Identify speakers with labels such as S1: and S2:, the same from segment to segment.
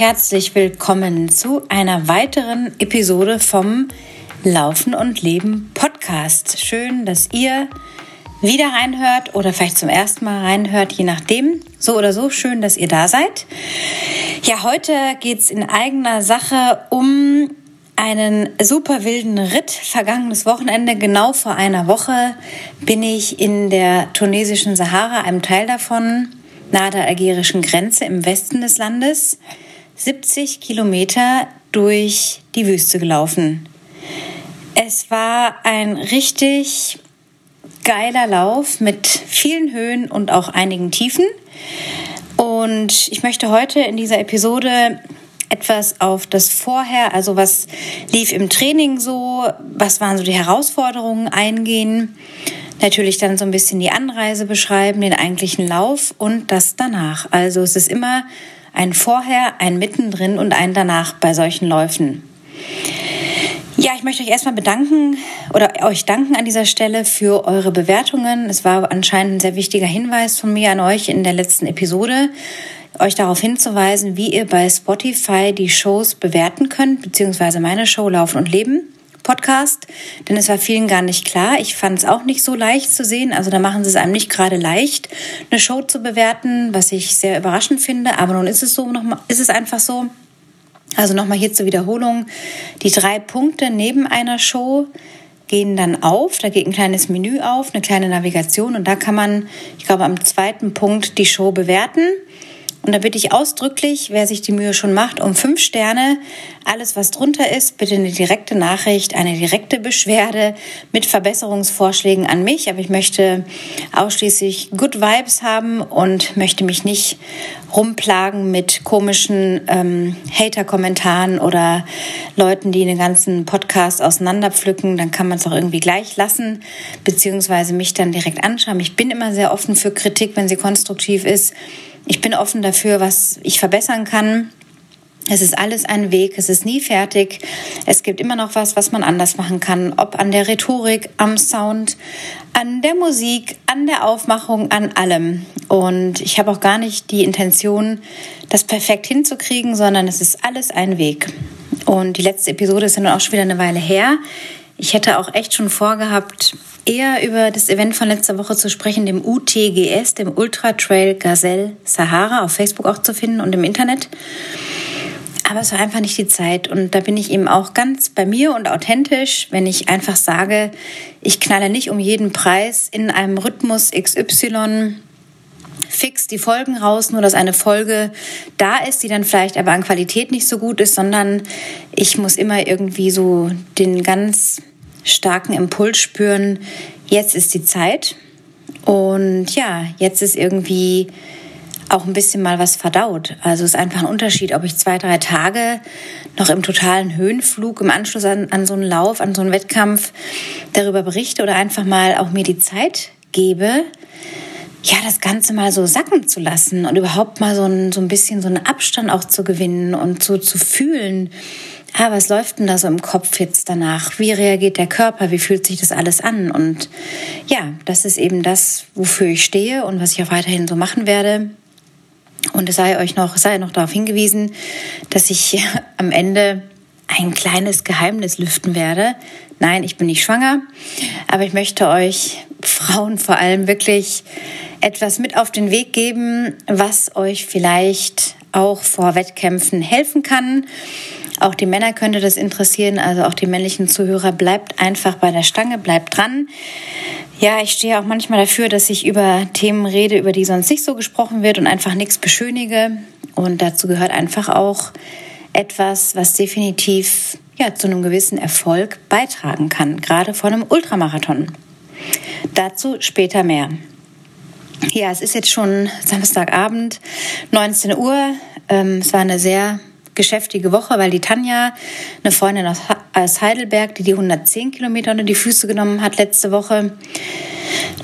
S1: herzlich willkommen zu einer weiteren Episode vom Laufen und Leben Podcast. Schön, dass ihr wieder reinhört oder vielleicht zum ersten Mal reinhört, je nachdem. So oder so schön, dass ihr da seid. Ja, heute geht es in eigener Sache um einen super wilden Ritt. Vergangenes Wochenende, genau vor einer Woche, bin ich in der tunesischen Sahara, einem Teil davon, nahe der algerischen Grenze im Westen des Landes, 70 Kilometer durch die Wüste gelaufen. Es war ein richtig geiler Lauf mit vielen Höhen und auch einigen Tiefen. Und ich möchte heute in dieser Episode etwas auf das Vorher, also was lief im Training so, was waren so die Herausforderungen eingehen, natürlich dann so ein bisschen die Anreise beschreiben, den eigentlichen Lauf und das danach. Also es ist immer ein Vorher, ein Mittendrin und ein Danach bei solchen Läufen. Ja, ich möchte euch erstmal bedanken oder euch danken an dieser Stelle für eure Bewertungen. Es war anscheinend ein sehr wichtiger Hinweis von mir an euch in der letzten Episode, euch darauf hinzuweisen, wie ihr bei Spotify die Shows bewerten könnt, beziehungsweise meine Show Laufen und Leben. Podcast, denn es war vielen gar nicht klar. Ich fand es auch nicht so leicht zu sehen. Also da machen sie es einem nicht gerade leicht, eine Show zu bewerten, was ich sehr überraschend finde. Aber nun ist es so, noch mal, ist es einfach so. Also nochmal hier zur Wiederholung. Die drei Punkte neben einer Show gehen dann auf. Da geht ein kleines Menü auf, eine kleine Navigation und da kann man, ich glaube, am zweiten Punkt die Show bewerten. Und da bitte ich ausdrücklich, wer sich die Mühe schon macht, um fünf Sterne. Alles, was drunter ist, bitte eine direkte Nachricht, eine direkte Beschwerde mit Verbesserungsvorschlägen an mich. Aber ich möchte ausschließlich Good Vibes haben und möchte mich nicht rumplagen mit komischen ähm, Hater-Kommentaren oder Leuten, die den ganzen Podcast auseinanderpflücken. Dann kann man es auch irgendwie gleich lassen, beziehungsweise mich dann direkt anschauen. Ich bin immer sehr offen für Kritik, wenn sie konstruktiv ist. Ich bin offen dafür, was ich verbessern kann. Es ist alles ein Weg, es ist nie fertig. Es gibt immer noch was, was man anders machen kann. Ob an der Rhetorik, am Sound, an der Musik, an der Aufmachung, an allem. Und ich habe auch gar nicht die Intention, das perfekt hinzukriegen, sondern es ist alles ein Weg. Und die letzte Episode ist ja nun auch schon wieder eine Weile her. Ich hätte auch echt schon vorgehabt, eher über das Event von letzter Woche zu sprechen, dem UTGS, dem Ultra Trail Gazelle Sahara, auf Facebook auch zu finden und im Internet. Aber es war einfach nicht die Zeit. Und da bin ich eben auch ganz bei mir und authentisch, wenn ich einfach sage, ich knalle nicht um jeden Preis in einem Rhythmus XY fix die Folgen raus, nur dass eine Folge da ist, die dann vielleicht aber an Qualität nicht so gut ist, sondern ich muss immer irgendwie so den ganz starken Impuls spüren, jetzt ist die Zeit. Und ja, jetzt ist irgendwie auch ein bisschen mal was verdaut. Also es ist einfach ein Unterschied, ob ich zwei, drei Tage noch im totalen Höhenflug im Anschluss an, an so einen Lauf, an so einen Wettkampf darüber berichte oder einfach mal auch mir die Zeit gebe, ja, das Ganze mal so sacken zu lassen und überhaupt mal so ein, so ein bisschen so einen Abstand auch zu gewinnen und so zu fühlen, ah, was läuft denn da so im Kopf jetzt danach? Wie reagiert der Körper? Wie fühlt sich das alles an? Und ja, das ist eben das, wofür ich stehe und was ich auch weiterhin so machen werde. Und es sei euch noch, sei noch darauf hingewiesen, dass ich am Ende ein kleines Geheimnis lüften werde. Nein, ich bin nicht schwanger, aber ich möchte euch Frauen vor allem wirklich etwas mit auf den Weg geben, was euch vielleicht auch vor Wettkämpfen helfen kann auch die Männer könnte das interessieren, also auch die männlichen Zuhörer. Bleibt einfach bei der Stange, bleibt dran. Ja, ich stehe auch manchmal dafür, dass ich über Themen rede, über die sonst nicht so gesprochen wird und einfach nichts beschönige. Und dazu gehört einfach auch etwas, was definitiv ja, zu einem gewissen Erfolg beitragen kann, gerade vor einem Ultramarathon. Dazu später mehr. Ja, es ist jetzt schon Samstagabend, 19 Uhr. Ähm, es war eine sehr geschäftige Woche, weil die Tanja, eine Freundin aus Heidelberg, die die 110 Kilometer unter die Füße genommen hat letzte Woche,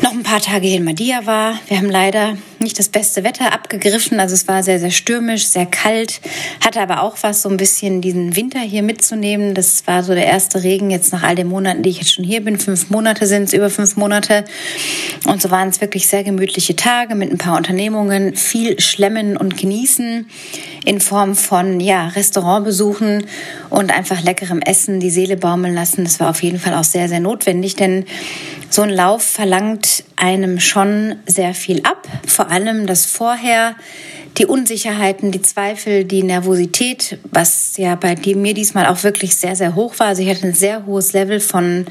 S1: noch ein paar Tage hier in Madia war. Wir haben leider nicht das beste Wetter abgegriffen. Also es war sehr, sehr stürmisch, sehr kalt, hatte aber auch was, so ein bisschen diesen Winter hier mitzunehmen. Das war so der erste Regen jetzt nach all den Monaten, die ich jetzt schon hier bin. Fünf Monate sind es, über fünf Monate. Und so waren es wirklich sehr gemütliche Tage mit ein paar Unternehmungen, viel Schlemmen und Genießen in Form von ja, Restaurantbesuchen und einfach leckerem Essen, die Seele baumeln lassen. Das war auf jeden Fall auch sehr, sehr notwendig, denn so ein Lauf verlangt einem schon sehr viel ab. Vor allem das Vorher, die Unsicherheiten, die Zweifel, die Nervosität, was ja bei mir diesmal auch wirklich sehr, sehr hoch war. Also ich hatte ein sehr hohes Level von,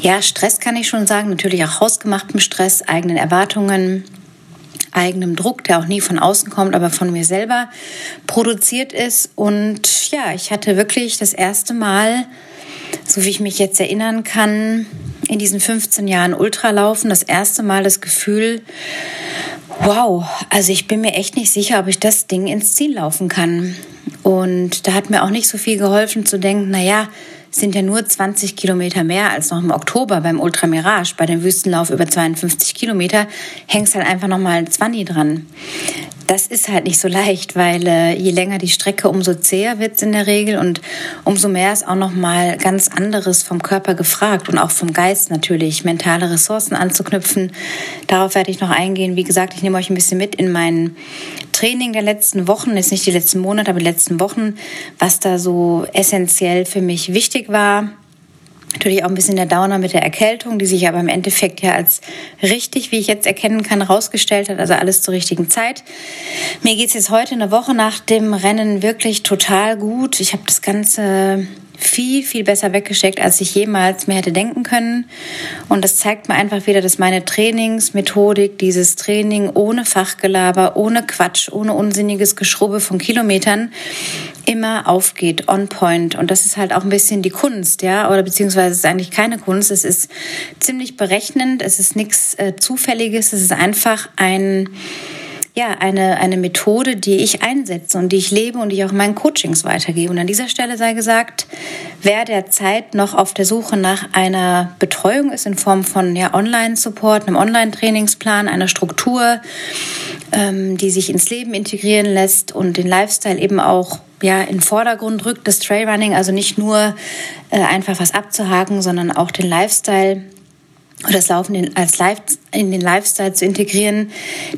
S1: ja, Stress kann ich schon sagen, natürlich auch hausgemachtem Stress, eigenen Erwartungen, eigenem Druck, der auch nie von außen kommt, aber von mir selber produziert ist. Und ja, ich hatte wirklich das erste Mal, so wie ich mich jetzt erinnern kann, in diesen 15 Jahren Ultralaufen das erste Mal das Gefühl, wow, also ich bin mir echt nicht sicher, ob ich das Ding ins Ziel laufen kann. Und da hat mir auch nicht so viel geholfen zu denken, na ja, sind ja nur 20 Kilometer mehr als noch im Oktober beim Ultra Mirage. Bei dem Wüstenlauf über 52 Kilometer hängst halt einfach nochmal ein 20 dran das ist halt nicht so leicht, weil äh, je länger die Strecke, umso zäher wird es in der Regel und umso mehr ist auch noch mal ganz anderes vom Körper gefragt und auch vom Geist natürlich, mentale Ressourcen anzuknüpfen. Darauf werde ich noch eingehen. Wie gesagt, ich nehme euch ein bisschen mit in mein Training der letzten Wochen, jetzt nicht die letzten Monate, aber die letzten Wochen, was da so essentiell für mich wichtig war Natürlich auch ein bisschen der Downer mit der Erkältung, die sich aber im Endeffekt ja als richtig, wie ich jetzt erkennen kann, herausgestellt hat. Also alles zur richtigen Zeit. Mir geht's jetzt heute eine Woche nach dem Rennen wirklich total gut. Ich habe das Ganze viel, viel besser weggesteckt, als ich jemals mir hätte denken können. Und das zeigt mir einfach wieder, dass meine Trainingsmethodik, dieses Training ohne Fachgelaber, ohne Quatsch, ohne unsinniges Geschrubbe von Kilometern immer aufgeht, on point. Und das ist halt auch ein bisschen die Kunst, ja, oder beziehungsweise es ist eigentlich keine Kunst. Es ist ziemlich berechnend, es ist nichts äh, Zufälliges, es ist einfach ein ja, eine, eine Methode, die ich einsetze und die ich lebe und die ich auch in meinen Coachings weitergebe. Und an dieser Stelle sei gesagt, wer derzeit noch auf der Suche nach einer Betreuung ist in Form von ja, Online-Support, einem Online-Trainingsplan, einer Struktur, ähm, die sich ins Leben integrieren lässt und den Lifestyle eben auch ja, in Vordergrund rückt, das Trailrunning, also nicht nur äh, einfach was abzuhaken, sondern auch den Lifestyle oder das Laufen als Live, in den Lifestyle zu integrieren,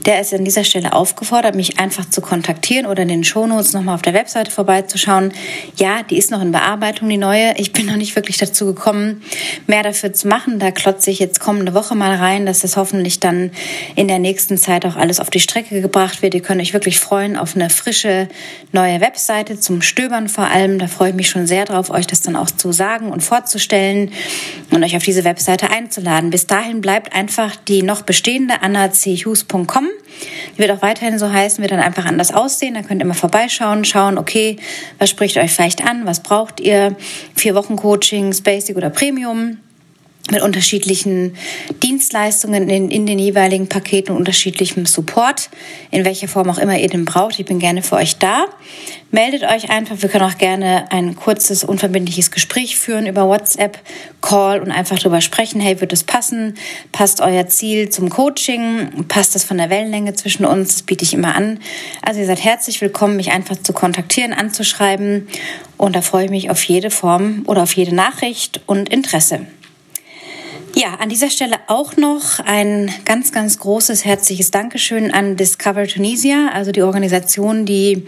S1: der ist an dieser Stelle aufgefordert, mich einfach zu kontaktieren oder in den Shownotes nochmal auf der Webseite vorbeizuschauen. Ja, die ist noch in Bearbeitung, die neue. Ich bin noch nicht wirklich dazu gekommen, mehr dafür zu machen. Da klotze ich jetzt kommende Woche mal rein, dass das hoffentlich dann in der nächsten Zeit auch alles auf die Strecke gebracht wird. Ihr könnt euch wirklich freuen auf eine frische neue Webseite zum Stöbern vor allem. Da freue ich mich schon sehr drauf, euch das dann auch zu sagen und vorzustellen und euch auf diese Webseite einzuladen. Bis dahin bleibt einfach die noch bestehende annachughes.com. Die wird auch weiterhin so heißen, wird dann einfach anders aussehen. Da könnt ihr mal vorbeischauen, schauen, okay, was spricht euch vielleicht an, was braucht ihr? Vier Wochen Coachings, Basic oder Premium mit unterschiedlichen Dienstleistungen in, in, den jeweiligen Paketen und unterschiedlichem Support, in welcher Form auch immer ihr den braucht. Ich bin gerne für euch da. Meldet euch einfach. Wir können auch gerne ein kurzes, unverbindliches Gespräch führen über WhatsApp, Call und einfach darüber sprechen. Hey, wird es passen? Passt euer Ziel zum Coaching? Passt das von der Wellenlänge zwischen uns? Das biete ich immer an. Also ihr seid herzlich willkommen, mich einfach zu kontaktieren, anzuschreiben. Und da freue ich mich auf jede Form oder auf jede Nachricht und Interesse. Ja, an dieser Stelle auch noch ein ganz, ganz großes herzliches Dankeschön an Discover Tunisia, also die Organisation, die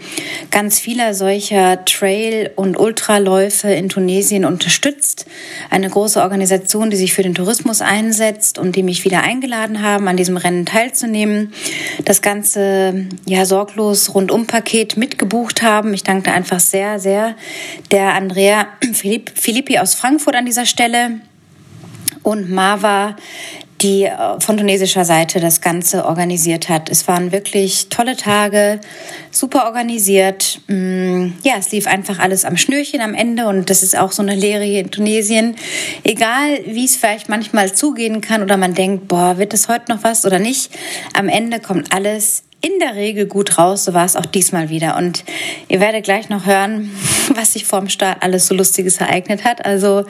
S1: ganz vieler solcher Trail- und Ultraläufe in Tunesien unterstützt. Eine große Organisation, die sich für den Tourismus einsetzt und die mich wieder eingeladen haben, an diesem Rennen teilzunehmen. Das ganze ja sorglos Rundum-Paket mitgebucht haben. Ich danke einfach sehr, sehr der Andrea Filippi aus Frankfurt an dieser Stelle und Marva, die äh, von tunesischer Seite das Ganze organisiert hat. Es waren wirklich tolle Tage, super organisiert. Mm, ja, es lief einfach alles am Schnürchen am Ende und das ist auch so eine Lehre hier in Tunesien. Egal, wie es vielleicht manchmal zugehen kann oder man denkt, boah, wird es heute noch was oder nicht, am Ende kommt alles in der Regel gut raus. So war es auch diesmal wieder. Und ihr werdet gleich noch hören, was sich vorm Start alles so Lustiges ereignet hat. Also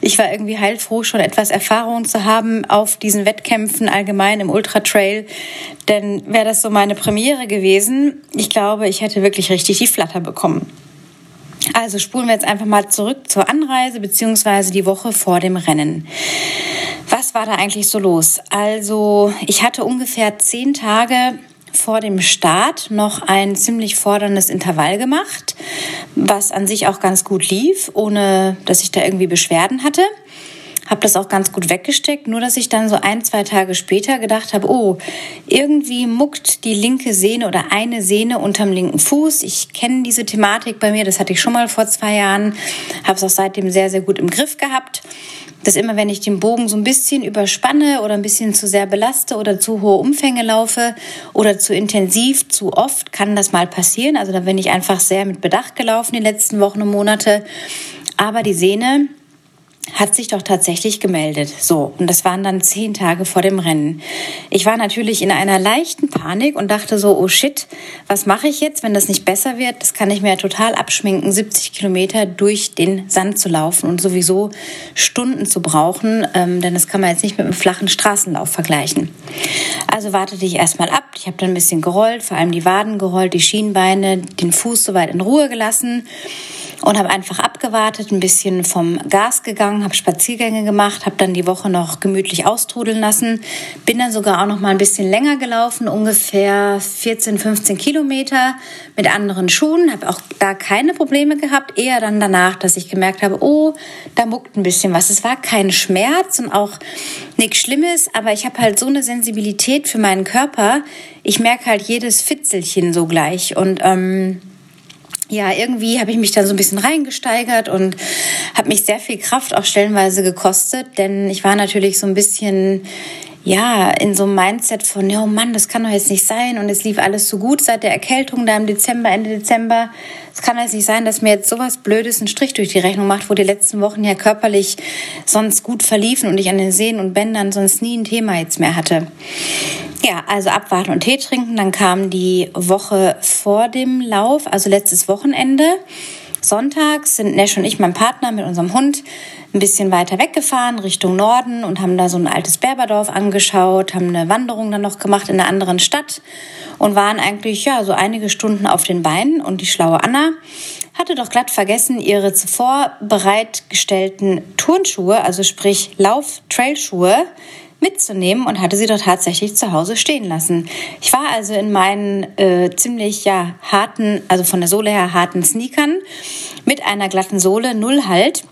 S1: ich war irgendwie heilfroh, schon etwas Erfahrung zu haben auf diesen Wettkämpfen allgemein im Ultra Trail. Denn wäre das so meine Premiere gewesen, ich glaube, ich hätte wirklich richtig die Flatter bekommen. Also spulen wir jetzt einfach mal zurück zur Anreise beziehungsweise die Woche vor dem Rennen. Was war da eigentlich so los? Also ich hatte ungefähr zehn Tage vor dem Start noch ein ziemlich forderndes Intervall gemacht, was an sich auch ganz gut lief, ohne dass ich da irgendwie Beschwerden hatte habe das auch ganz gut weggesteckt, nur dass ich dann so ein, zwei Tage später gedacht habe, oh, irgendwie muckt die linke Sehne oder eine Sehne unterm linken Fuß. Ich kenne diese Thematik bei mir, das hatte ich schon mal vor zwei Jahren, habe es auch seitdem sehr, sehr gut im Griff gehabt. Dass immer, wenn ich den Bogen so ein bisschen überspanne oder ein bisschen zu sehr belaste oder zu hohe Umfänge laufe oder zu intensiv, zu oft, kann das mal passieren. Also da bin ich einfach sehr mit Bedacht gelaufen die letzten Wochen und Monate. Aber die Sehne, hat sich doch tatsächlich gemeldet. So, und das waren dann zehn Tage vor dem Rennen. Ich war natürlich in einer leichten Panik und dachte so, oh shit, was mache ich jetzt, wenn das nicht besser wird? Das kann ich mir ja total abschminken, 70 Kilometer durch den Sand zu laufen und sowieso Stunden zu brauchen, ähm, denn das kann man jetzt nicht mit einem flachen Straßenlauf vergleichen. Also wartete ich erstmal ab. Ich habe dann ein bisschen gerollt, vor allem die Waden gerollt, die Schienbeine, den Fuß soweit in Ruhe gelassen und habe einfach abgewartet, ein bisschen vom Gas gegangen, habe Spaziergänge gemacht, habe dann die Woche noch gemütlich austrudeln lassen, bin dann sogar auch noch mal ein bisschen länger gelaufen, ungefähr 14, 15 Kilometer mit anderen Schuhen, habe auch da keine Probleme gehabt, eher dann danach, dass ich gemerkt habe, oh, da muckt ein bisschen was. Es war kein Schmerz und auch nichts Schlimmes, aber ich habe halt so eine Sensibilität für meinen Körper. Ich merke halt jedes Fitzelchen so gleich und ähm, ja, irgendwie habe ich mich dann so ein bisschen reingesteigert und habe mich sehr viel Kraft auch stellenweise gekostet, denn ich war natürlich so ein bisschen ja, in so einem Mindset von, oh Mann, das kann doch jetzt nicht sein und es lief alles so gut seit der Erkältung da im Dezember, Ende Dezember. Es kann jetzt nicht sein, dass mir jetzt sowas Blödes einen Strich durch die Rechnung macht, wo die letzten Wochen ja körperlich sonst gut verliefen und ich an den Sehnen und Bändern sonst nie ein Thema jetzt mehr hatte. Ja, also abwarten und Tee trinken. Dann kam die Woche vor dem Lauf, also letztes Wochenende. Sonntags sind Nesh und ich, mein Partner, mit unserem Hund ein bisschen weiter weggefahren, Richtung Norden und haben da so ein altes Berberdorf angeschaut, haben eine Wanderung dann noch gemacht in einer anderen Stadt und waren eigentlich, ja, so einige Stunden auf den Beinen. Und die schlaue Anna hatte doch glatt vergessen, ihre zuvor bereitgestellten Turnschuhe, also sprich Lauf-Trailschuhe, mitzunehmen und hatte sie doch tatsächlich zu Hause stehen lassen. Ich war also in meinen äh, ziemlich ja harten, also von der Sohle her harten Sneakern mit einer glatten Sohle, null Halt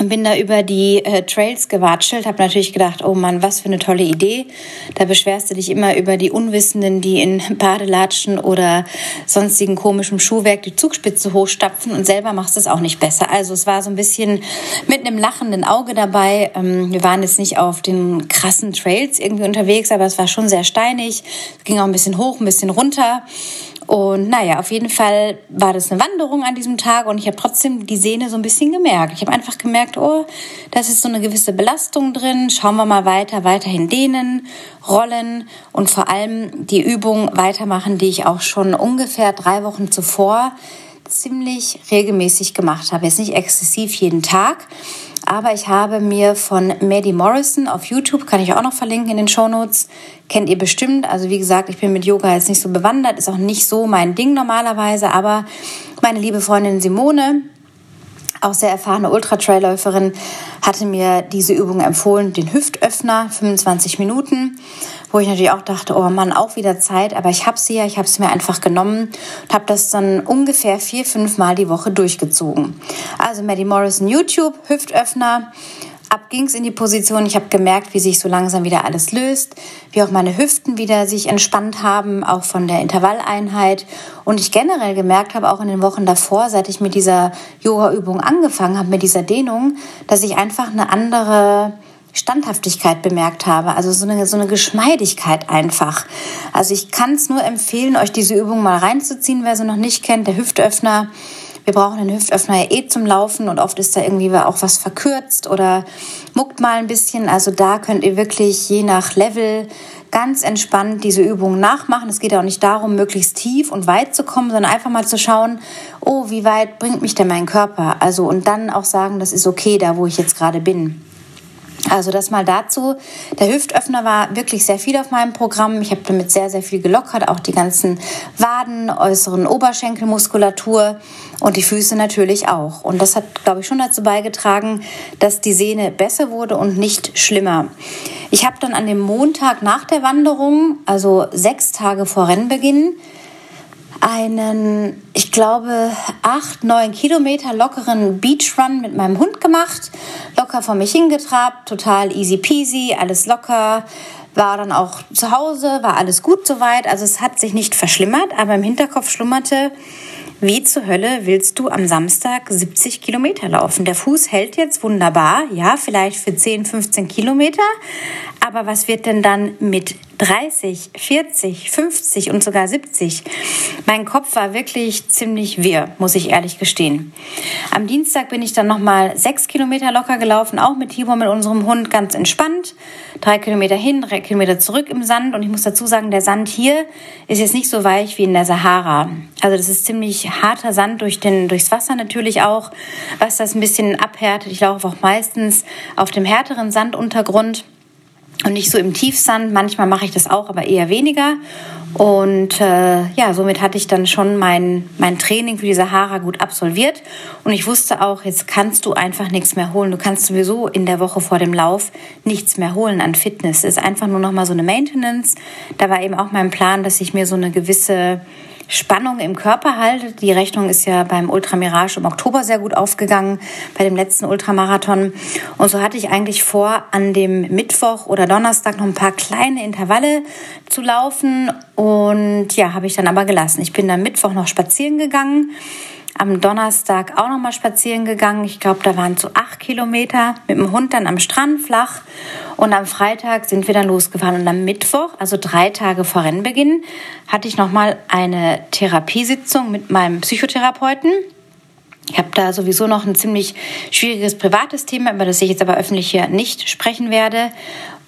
S1: und bin da über die äh, Trails gewatschelt, habe natürlich gedacht, oh Mann, was für eine tolle Idee. Da beschwerst du dich immer über die Unwissenden, die in Badelatschen oder sonstigen komischem Schuhwerk die Zugspitze hochstapfen und selber machst es auch nicht besser. Also es war so ein bisschen mit einem lachenden Auge dabei. Ähm, wir waren jetzt nicht auf den krassen Trails irgendwie unterwegs, aber es war schon sehr steinig. Es ging auch ein bisschen hoch, ein bisschen runter. Und naja, auf jeden Fall war das eine Wanderung an diesem Tag und ich habe trotzdem die Sehne so ein bisschen gemerkt. Ich habe einfach gemerkt, oh, da ist so eine gewisse Belastung drin. Schauen wir mal weiter, weiterhin dehnen, rollen und vor allem die Übung weitermachen, die ich auch schon ungefähr drei Wochen zuvor ziemlich regelmäßig gemacht habe. Jetzt nicht exzessiv jeden Tag, aber ich habe mir von Maddie Morrison auf YouTube, kann ich auch noch verlinken in den Show Notes, kennt ihr bestimmt. Also wie gesagt, ich bin mit Yoga jetzt nicht so bewandert, ist auch nicht so mein Ding normalerweise, aber meine liebe Freundin Simone, auch sehr erfahrene Ultra-Trailläuferin, hatte mir diese Übung empfohlen, den Hüftöffner, 25 Minuten, wo ich natürlich auch dachte, oh Mann, auch wieder Zeit, aber ich habe sie ja, ich habe es mir einfach genommen und habe das dann ungefähr vier, fünf Mal die Woche durchgezogen. Also Maddie Morrison YouTube, Hüftöffner, ab ging es in die Position. Ich habe gemerkt, wie sich so langsam wieder alles löst, wie auch meine Hüften wieder sich entspannt haben, auch von der Intervalleinheit. Und ich generell gemerkt habe, auch in den Wochen davor, seit ich mit dieser Yoga-Übung angefangen habe, mit dieser Dehnung, dass ich einfach eine andere Standhaftigkeit bemerkt habe, also so eine, so eine Geschmeidigkeit einfach. Also ich kann es nur empfehlen, euch diese Übung mal reinzuziehen, wer sie noch nicht kennt, der Hüftöffner wir brauchen den Hüftöffner ja eh zum Laufen und oft ist da irgendwie auch was verkürzt oder muckt mal ein bisschen. Also da könnt ihr wirklich je nach Level ganz entspannt diese Übungen nachmachen. Es geht auch nicht darum, möglichst tief und weit zu kommen, sondern einfach mal zu schauen, oh, wie weit bringt mich denn mein Körper? Also und dann auch sagen, das ist okay, da wo ich jetzt gerade bin. Also das mal dazu. Der Hüftöffner war wirklich sehr viel auf meinem Programm. Ich habe damit sehr, sehr viel gelockert, auch die ganzen Waden, äußeren Oberschenkelmuskulatur und die Füße natürlich auch. Und das hat, glaube ich, schon dazu beigetragen, dass die Sehne besser wurde und nicht schlimmer. Ich habe dann an dem Montag nach der Wanderung, also sechs Tage vor Rennbeginn, einen, ich glaube, acht, neun Kilometer lockeren Beachrun mit meinem Hund gemacht. Locker vor mich hingetrabt, total easy peasy, alles locker. War dann auch zu Hause, war alles gut soweit. Also es hat sich nicht verschlimmert, aber im Hinterkopf schlummerte, wie zur Hölle willst du am Samstag 70 Kilometer laufen? Der Fuß hält jetzt wunderbar, ja, vielleicht für 10, 15 Kilometer. Aber was wird denn dann mit 30, 40, 50 und sogar 70? Mein Kopf war wirklich ziemlich wirr, muss ich ehrlich gestehen. Am Dienstag bin ich dann nochmal sechs Kilometer locker gelaufen, auch mit Tibor, mit unserem Hund, ganz entspannt. Drei Kilometer hin, drei Kilometer zurück im Sand. Und ich muss dazu sagen, der Sand hier ist jetzt nicht so weich wie in der Sahara. Also das ist ziemlich harter Sand durch den, durchs Wasser natürlich auch, was das ein bisschen abhärtet. Ich laufe auch meistens auf dem härteren Sanduntergrund und nicht so im Tiefsand. Manchmal mache ich das auch, aber eher weniger. Und äh, ja, somit hatte ich dann schon mein, mein Training für die Sahara gut absolviert. Und ich wusste auch, jetzt kannst du einfach nichts mehr holen. Du kannst sowieso in der Woche vor dem Lauf nichts mehr holen an Fitness. Es ist einfach nur noch mal so eine Maintenance. Da war eben auch mein Plan, dass ich mir so eine gewisse Spannung im Körper halte. Die Rechnung ist ja beim Ultramirage im Oktober sehr gut aufgegangen, bei dem letzten Ultramarathon. Und so hatte ich eigentlich vor, an dem Mittwoch oder Donnerstag noch ein paar kleine Intervalle zu laufen. Und ja, habe ich dann aber gelassen. Ich bin dann Mittwoch noch spazieren gegangen am Donnerstag auch noch mal spazieren gegangen. Ich glaube, da waren so acht Kilometer mit dem Hund dann am Strand flach. Und am Freitag sind wir dann losgefahren. Und am Mittwoch, also drei Tage vor Rennbeginn, hatte ich noch mal eine Therapiesitzung mit meinem Psychotherapeuten. Ich habe da sowieso noch ein ziemlich schwieriges privates Thema, über das ich jetzt aber öffentlich hier nicht sprechen werde.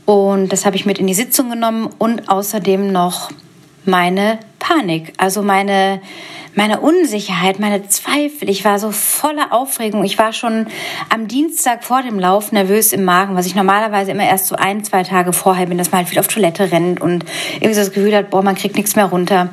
S1: Und das habe ich mit in die Sitzung genommen und außerdem noch meine Panik, also meine meine Unsicherheit, meine Zweifel. Ich war so voller Aufregung. Ich war schon am Dienstag vor dem Lauf nervös im Magen, was ich normalerweise immer erst so ein, zwei Tage vorher bin, dass man halt viel auf Toilette rennt und irgendwie so das Gefühl hat, boah, man kriegt nichts mehr runter.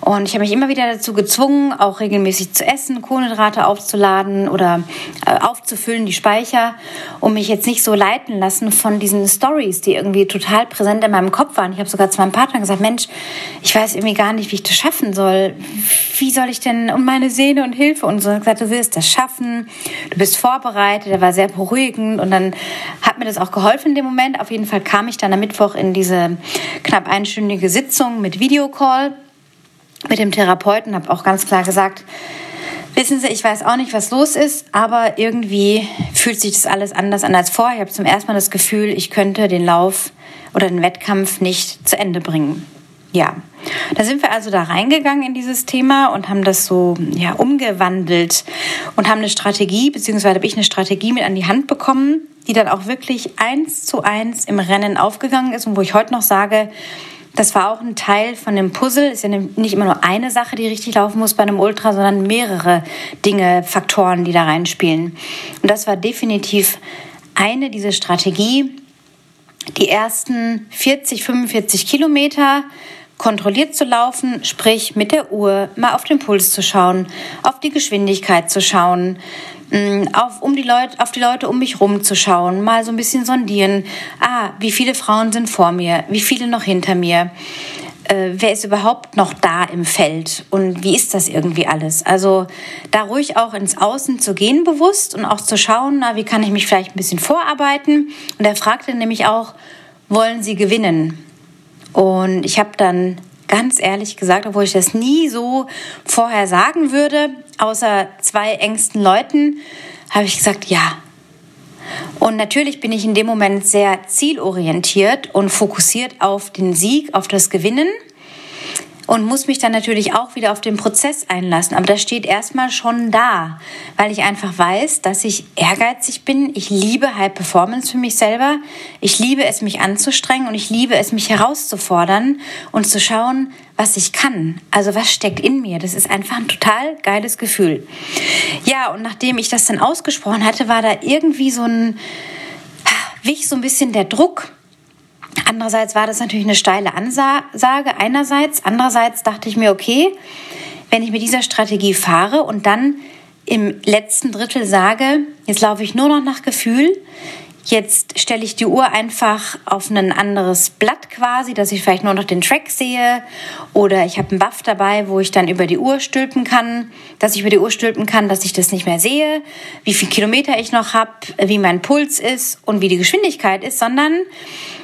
S1: Und ich habe mich immer wieder dazu gezwungen, auch regelmäßig zu essen, Kohlenhydrate aufzuladen oder äh, aufzufüllen, die Speicher, um mich jetzt nicht so leiten lassen von diesen Stories, die irgendwie total präsent in meinem Kopf waren. Ich habe sogar zu meinem Partner gesagt, Mensch, ich weiß irgendwie gar nicht, wie ich das schaffen soll. Wie soll ich denn und meine Sehne und Hilfe und so. Und gesagt, du wirst das schaffen, du bist vorbereitet. Er war sehr beruhigend und dann hat mir das auch geholfen in dem Moment. Auf jeden Fall kam ich dann am Mittwoch in diese knapp einstündige Sitzung mit Videocall mit dem Therapeuten, habe auch ganz klar gesagt, Wissen Sie, ich weiß auch nicht, was los ist, aber irgendwie fühlt sich das alles anders an als vorher. Ich habe zum ersten Mal das Gefühl, ich könnte den Lauf oder den Wettkampf nicht zu Ende bringen. Ja, da sind wir also da reingegangen in dieses Thema und haben das so ja, umgewandelt und haben eine Strategie, beziehungsweise habe ich eine Strategie mit an die Hand bekommen, die dann auch wirklich eins zu eins im Rennen aufgegangen ist und wo ich heute noch sage, das war auch ein Teil von dem Puzzle. Ist ja nicht immer nur eine Sache, die richtig laufen muss bei einem Ultra, sondern mehrere Dinge, Faktoren, die da reinspielen. Und das war definitiv eine, diese Strategie, die ersten 40, 45 Kilometer kontrolliert zu laufen, sprich mit der Uhr mal auf den Puls zu schauen, auf die Geschwindigkeit zu schauen, mm, auf, um die Leute, auf die Leute um mich rum zu schauen, mal so ein bisschen sondieren. Ah, wie viele Frauen sind vor mir? Wie viele noch hinter mir? Äh, wer ist überhaupt noch da im Feld und wie ist das irgendwie alles? Also da ruhig auch ins Außen zu gehen bewusst und auch zu schauen, na, wie kann ich mich vielleicht ein bisschen vorarbeiten? Und er fragte nämlich auch, wollen Sie gewinnen? Und ich habe dann ganz ehrlich gesagt, obwohl ich das nie so vorher sagen würde, außer zwei engsten Leuten, habe ich gesagt, ja. Und natürlich bin ich in dem Moment sehr zielorientiert und fokussiert auf den Sieg, auf das Gewinnen. Und muss mich dann natürlich auch wieder auf den Prozess einlassen. Aber das steht erstmal schon da, weil ich einfach weiß, dass ich ehrgeizig bin. Ich liebe High Performance für mich selber. Ich liebe es, mich anzustrengen und ich liebe es, mich herauszufordern und zu schauen, was ich kann. Also was steckt in mir. Das ist einfach ein total geiles Gefühl. Ja, und nachdem ich das dann ausgesprochen hatte, war da irgendwie so ein, wich so ein bisschen der Druck Andererseits war das natürlich eine steile Ansage einerseits. Andererseits dachte ich mir, okay, wenn ich mit dieser Strategie fahre und dann im letzten Drittel sage, jetzt laufe ich nur noch nach Gefühl, Jetzt stelle ich die Uhr einfach auf ein anderes Blatt quasi, dass ich vielleicht nur noch den Track sehe. Oder ich habe einen Buff dabei, wo ich dann über die Uhr stülpen kann, dass ich über die Uhr stülpen kann, dass ich das nicht mehr sehe, wie viel Kilometer ich noch habe, wie mein Puls ist und wie die Geschwindigkeit ist, sondern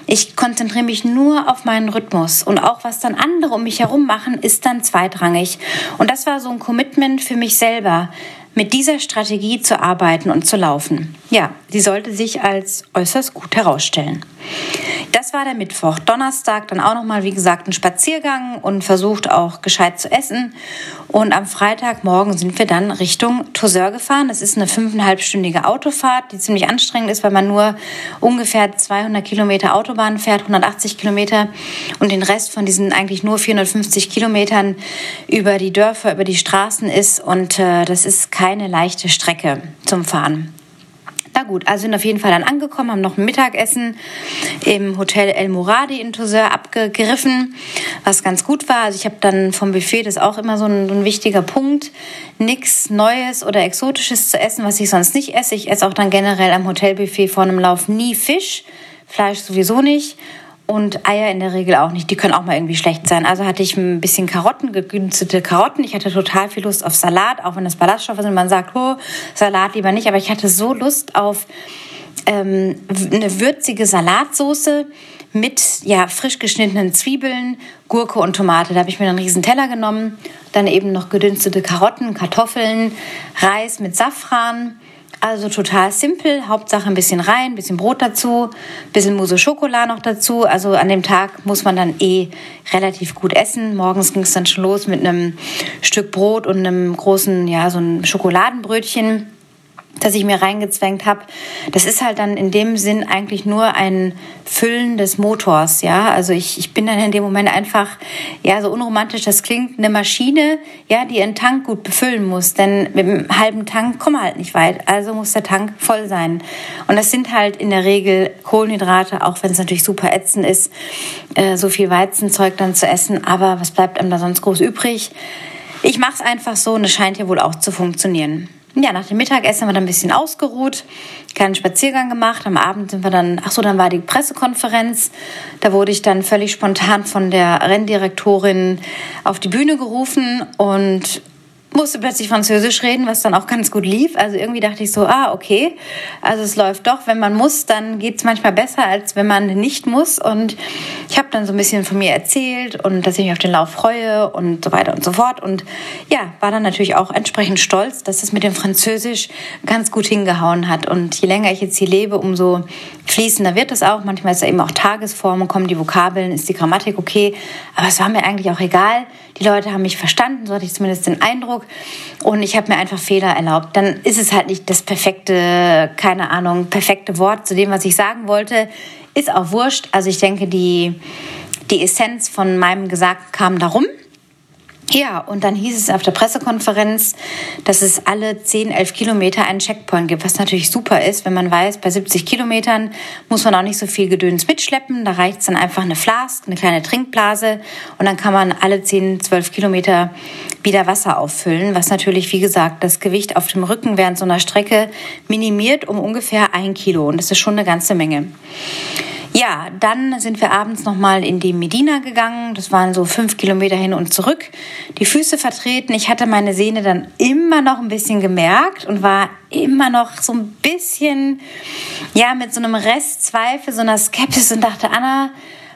S1: ich konzentriere mich nur auf meinen Rhythmus und auch was dann andere um mich herum machen, ist dann zweitrangig. Und das war so ein Commitment für mich selber, mit dieser Strategie zu arbeiten und zu laufen. Ja, sie sollte sich als äußerst gut herausstellen. Das war der Mittwoch. Donnerstag dann auch nochmal, wie gesagt, ein Spaziergang und versucht auch gescheit zu essen. Und am Freitagmorgen sind wir dann Richtung Toussaint gefahren. Das ist eine fünfeinhalbstündige Autofahrt, die ziemlich anstrengend ist, weil man nur ungefähr 200 Kilometer Autobahn fährt, 180 Kilometer und den Rest von diesen eigentlich nur 450 Kilometern über die Dörfer, über die Straßen ist. Und äh, das ist keine leichte Strecke zum Fahren. Na gut, also sind auf jeden Fall dann angekommen, haben noch ein Mittagessen im Hotel El Moradi in Toussaint abgegriffen, was ganz gut war. Also ich habe dann vom Buffet, das ist auch immer so ein, so ein wichtiger Punkt, nichts Neues oder Exotisches zu essen, was ich sonst nicht esse. Ich esse auch dann generell am Hotelbuffet vor einem Lauf nie Fisch, Fleisch sowieso nicht und Eier in der Regel auch nicht. Die können auch mal irgendwie schlecht sein. Also hatte ich ein bisschen Karotten, gegünstete Karotten. Ich hatte total viel Lust auf Salat, auch wenn das Ballaststoffe sind. Man sagt, oh, Salat lieber nicht. Aber ich hatte so Lust auf ähm, eine würzige Salatsoße mit ja, frisch geschnittenen Zwiebeln, Gurke und Tomate. Da habe ich mir einen riesen Teller genommen. Dann eben noch gedünstete Karotten, Kartoffeln, Reis mit Safran also total simpel, Hauptsache ein bisschen rein, ein bisschen Brot dazu, ein bisschen Mousse Schokolade noch dazu. Also an dem Tag muss man dann eh relativ gut essen. Morgens ging es dann schon los mit einem Stück Brot und einem großen, ja, so ein Schokoladenbrötchen das ich mir reingezwängt habe, das ist halt dann in dem Sinn eigentlich nur ein Füllen des Motors, ja. Also ich, ich bin dann in dem Moment einfach, ja, so unromantisch das klingt, eine Maschine, ja, die einen Tank gut befüllen muss. Denn mit einem halben Tank kommen wir halt nicht weit. Also muss der Tank voll sein. Und das sind halt in der Regel Kohlenhydrate, auch wenn es natürlich super ätzend ist, äh, so viel Weizenzeug dann zu essen. Aber was bleibt einem da sonst groß übrig? Ich mache es einfach so und es scheint ja wohl auch zu funktionieren. Ja, nach dem Mittagessen haben wir dann ein bisschen ausgeruht, keinen Spaziergang gemacht. Am Abend sind wir dann, ach so, dann war die Pressekonferenz. Da wurde ich dann völlig spontan von der Renndirektorin auf die Bühne gerufen und musste plötzlich Französisch reden, was dann auch ganz gut lief. Also irgendwie dachte ich so, ah, okay, also es läuft doch. Wenn man muss, dann geht es manchmal besser, als wenn man nicht muss. Und ich habe dann so ein bisschen von mir erzählt und dass ich mich auf den Lauf freue und so weiter und so fort. Und ja, war dann natürlich auch entsprechend stolz, dass es mit dem Französisch ganz gut hingehauen hat. Und je länger ich jetzt hier lebe, umso fließender wird es auch. Manchmal ist da eben auch Tagesform und kommen die Vokabeln, ist die Grammatik okay. Aber es war mir eigentlich auch egal. Die Leute haben mich verstanden, so hatte ich zumindest den Eindruck. Und ich habe mir einfach Fehler erlaubt. Dann ist es halt nicht das perfekte, keine Ahnung, perfekte Wort zu dem, was ich sagen wollte. Ist auch wurscht. Also ich denke, die, die Essenz von meinem Gesagten kam darum. Ja, und dann hieß es auf der Pressekonferenz, dass es alle 10, 11 Kilometer einen Checkpoint gibt, was natürlich super ist, wenn man weiß, bei 70 Kilometern muss man auch nicht so viel Gedöns mitschleppen. Da reicht es dann einfach eine Flask, eine kleine Trinkblase und dann kann man alle 10, 12 Kilometer wieder Wasser auffüllen, was natürlich, wie gesagt, das Gewicht auf dem Rücken während so einer Strecke minimiert um ungefähr ein Kilo und das ist schon eine ganze Menge. Ja, dann sind wir abends nochmal in die Medina gegangen. Das waren so fünf Kilometer hin und zurück. Die Füße vertreten. Ich hatte meine Sehne dann immer noch ein bisschen gemerkt und war immer noch so ein bisschen, ja, mit so einem Restzweifel, so einer Skepsis und dachte, Anna,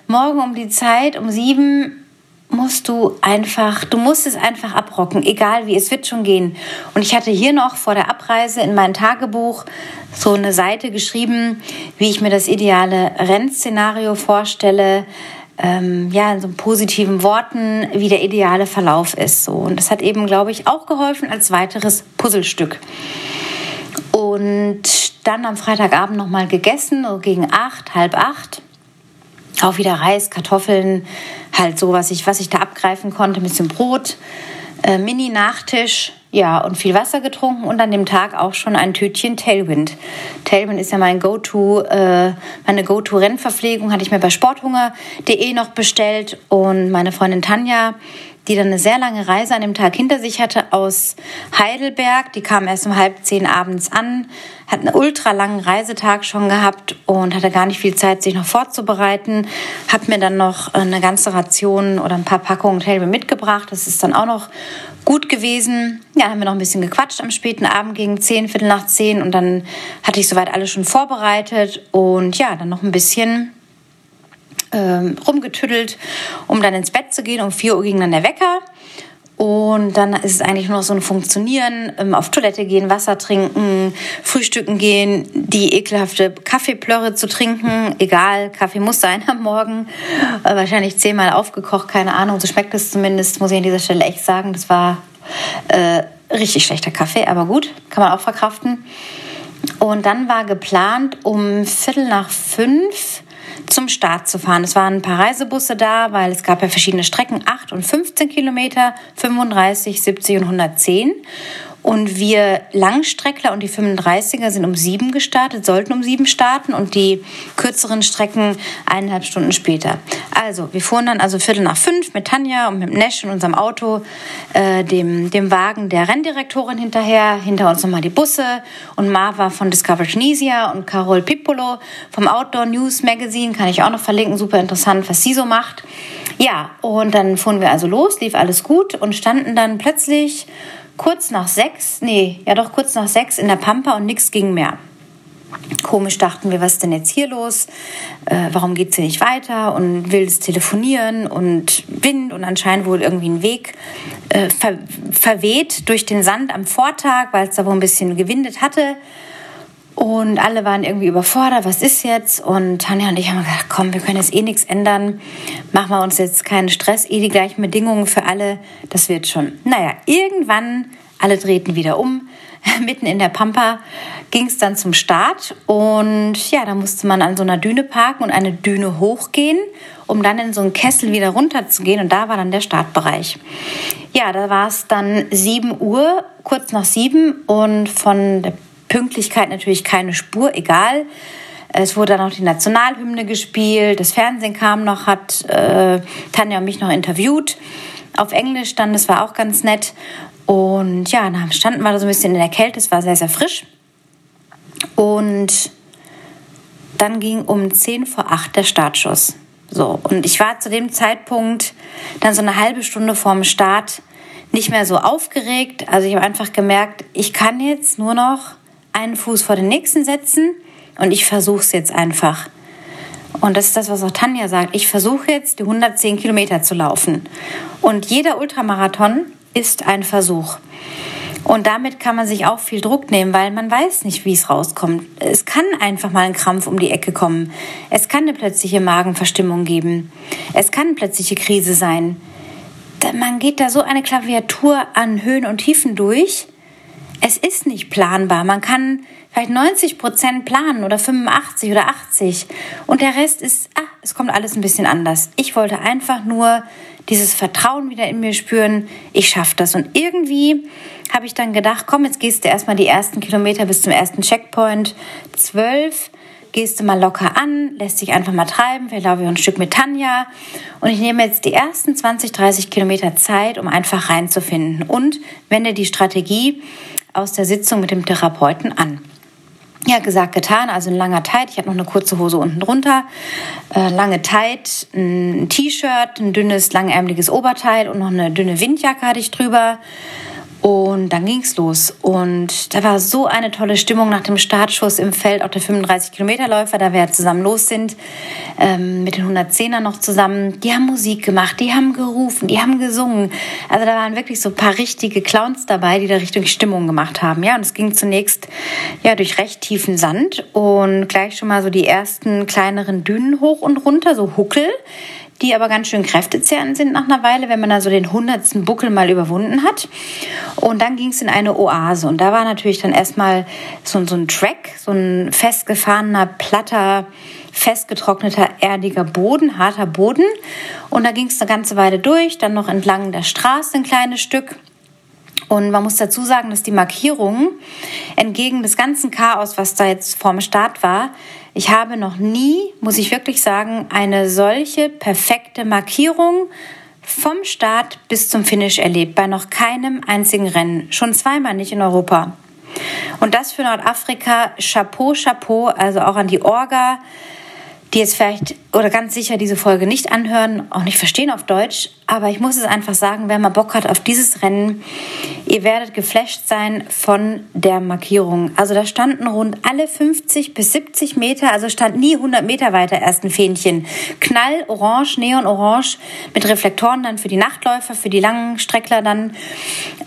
S1: morgen um die Zeit, um sieben, musst du einfach, du musst es einfach abrocken, egal wie, es wird schon gehen. Und ich hatte hier noch vor der Abreise in mein Tagebuch so eine Seite geschrieben, wie ich mir das ideale Rennszenario vorstelle, ähm, ja, in so positiven Worten, wie der ideale Verlauf ist. So. Und das hat eben, glaube ich, auch geholfen als weiteres Puzzlestück. Und dann am Freitagabend nochmal gegessen, so gegen acht, halb acht. Auch wieder Reis, Kartoffeln, halt so, was ich, was ich da abgreifen konnte, ein bisschen Brot, äh, Mini-Nachtisch, ja, und viel Wasser getrunken und an dem Tag auch schon ein Tütchen Tailwind. Tailwind ist ja mein Go-To, äh, meine Go-To-Rennverpflegung, hatte ich mir bei sporthunger.de noch bestellt und meine Freundin Tanja die dann eine sehr lange Reise an dem Tag hinter sich hatte aus Heidelberg. Die kam erst um halb zehn abends an, hat einen ultra langen Reisetag schon gehabt und hatte gar nicht viel Zeit, sich noch vorzubereiten. Hat mir dann noch eine ganze Ration oder ein paar Packungen Telbe mitgebracht. Das ist dann auch noch gut gewesen. Ja, haben wir noch ein bisschen gequatscht am späten Abend gegen zehn, Viertel nach zehn und dann hatte ich soweit alles schon vorbereitet und ja, dann noch ein bisschen ähm, rumgetüddelt, um dann ins Bett zu gehen. Um 4 Uhr ging dann der Wecker. Und dann ist es eigentlich nur noch so ein Funktionieren, ähm, auf Toilette gehen, Wasser trinken, frühstücken gehen, die ekelhafte Kaffeeplörre zu trinken. Egal, Kaffee muss sein am Morgen. Äh, wahrscheinlich zehnmal aufgekocht, keine Ahnung. So schmeckt es zumindest, muss ich an dieser Stelle echt sagen. Das war äh, richtig schlechter Kaffee, aber gut, kann man auch verkraften. Und dann war geplant, um Viertel nach fünf zum Start zu fahren. Es waren ein paar Reisebusse da, weil es gab ja verschiedene Strecken, 8 und 15 Kilometer, 35, 70 und 110. Und wir Langstreckler und die 35er sind um sieben gestartet, sollten um sieben starten und die kürzeren Strecken eineinhalb Stunden später. Also, wir fuhren dann also Viertel nach fünf mit Tanja und mit Nesch in unserem Auto, äh, dem, dem Wagen der Renndirektorin hinterher, hinter uns nochmal die Busse und Marva von Discover Tunisia und Carol Pippolo vom Outdoor News Magazine, kann ich auch noch verlinken, super interessant, was sie so macht. Ja, und dann fuhren wir also los, lief alles gut und standen dann plötzlich kurz nach sechs, nee, ja doch kurz nach sechs in der Pampa und nichts ging mehr. Komisch dachten wir, was ist denn jetzt hier los? Äh, warum geht es hier nicht weiter? Und wildes Telefonieren und Wind und anscheinend wohl irgendwie ein Weg äh, ver verweht durch den Sand am Vortag, weil es da wohl ein bisschen gewindet hatte. Und alle waren irgendwie überfordert, was ist jetzt? Und Tanja und ich haben gesagt, komm, wir können jetzt eh nichts ändern. Machen wir uns jetzt keinen Stress, eh die gleichen Bedingungen für alle. Das wird schon. Naja, irgendwann, alle drehten wieder um. Mitten in der Pampa ging es dann zum Start. Und ja, da musste man an so einer Düne parken und eine Düne hochgehen, um dann in so einen Kessel wieder runter zu gehen. Und da war dann der Startbereich. Ja, da war es dann 7 Uhr, kurz nach 7. Und von der Pünktlichkeit natürlich keine Spur, egal. Es wurde dann auch die Nationalhymne gespielt, das Fernsehen kam noch, hat äh, Tanja und mich noch interviewt. Auf Englisch dann, das war auch ganz nett. Und ja, dann standen wir da so ein bisschen in der Kälte, es war sehr, sehr frisch. Und dann ging um 10 vor 8 der Startschuss. So, und ich war zu dem Zeitpunkt dann so eine halbe Stunde vorm Start nicht mehr so aufgeregt. Also ich habe einfach gemerkt, ich kann jetzt nur noch einen Fuß vor den nächsten setzen und ich versuche es jetzt einfach. Und das ist das, was auch Tanja sagt. Ich versuche jetzt, die 110 Kilometer zu laufen. Und jeder Ultramarathon ist ein Versuch. Und damit kann man sich auch viel Druck nehmen, weil man weiß nicht, wie es rauskommt. Es kann einfach mal ein Krampf um die Ecke kommen. Es kann eine plötzliche Magenverstimmung geben. Es kann eine plötzliche Krise sein. Man geht da so eine Klaviatur an Höhen und Tiefen durch es ist nicht planbar. Man kann vielleicht 90 Prozent planen oder 85 oder 80 und der Rest ist, ah, es kommt alles ein bisschen anders. Ich wollte einfach nur dieses Vertrauen wieder in mir spüren. Ich schaffe das und irgendwie habe ich dann gedacht, komm, jetzt gehst du erstmal die ersten Kilometer bis zum ersten Checkpoint. Zwölf gehst du mal locker an, lässt dich einfach mal treiben. Vielleicht laufe ich ein Stück mit Tanja. Und ich nehme jetzt die ersten 20, 30 Kilometer Zeit, um einfach reinzufinden. Und wende die Strategie aus der Sitzung mit dem Therapeuten an. Ja, gesagt, getan, also ein langer Tight. Ich habe noch eine kurze Hose unten drunter, äh, lange Tight, ein T-Shirt, ein dünnes, langärmeliges Oberteil und noch eine dünne Windjacke hatte ich drüber. Und dann ging es los. Und da war so eine tolle Stimmung nach dem Startschuss im Feld, auch der 35-Kilometer-Läufer, da wir ja zusammen los sind, ähm, mit den 110er noch zusammen. Die haben Musik gemacht, die haben gerufen, die haben gesungen. Also da waren wirklich so ein paar richtige Clowns dabei, die da richtig Stimmung gemacht haben. Ja, und es ging zunächst ja durch recht tiefen Sand und gleich schon mal so die ersten kleineren Dünen hoch und runter, so Huckel die aber ganz schön kräftezehrend sind nach einer Weile, wenn man da so den hundertsten Buckel mal überwunden hat. Und dann ging es in eine Oase. Und da war natürlich dann erstmal so, so ein Track, so ein festgefahrener, platter, festgetrockneter, erdiger Boden, harter Boden. Und da ging es eine ganze Weile durch, dann noch entlang der Straße ein kleines Stück. Und man muss dazu sagen, dass die Markierungen entgegen des ganzen Chaos, was da jetzt vorm Start war, ich habe noch nie, muss ich wirklich sagen, eine solche perfekte Markierung vom Start bis zum Finish erlebt, bei noch keinem einzigen Rennen, schon zweimal nicht in Europa. Und das für Nordafrika, Chapeau, Chapeau, also auch an die Orga, die jetzt vielleicht oder ganz sicher diese Folge nicht anhören, auch nicht verstehen auf Deutsch, aber ich muss es einfach sagen, wer mal Bock hat auf dieses Rennen, ihr werdet geflasht sein von der Markierung. Also da standen rund alle 50 bis 70 Meter, also stand nie 100 Meter weiter erst ein Fähnchen. Knall, orange, neon-orange mit Reflektoren dann für die Nachtläufer, für die langen Streckler dann.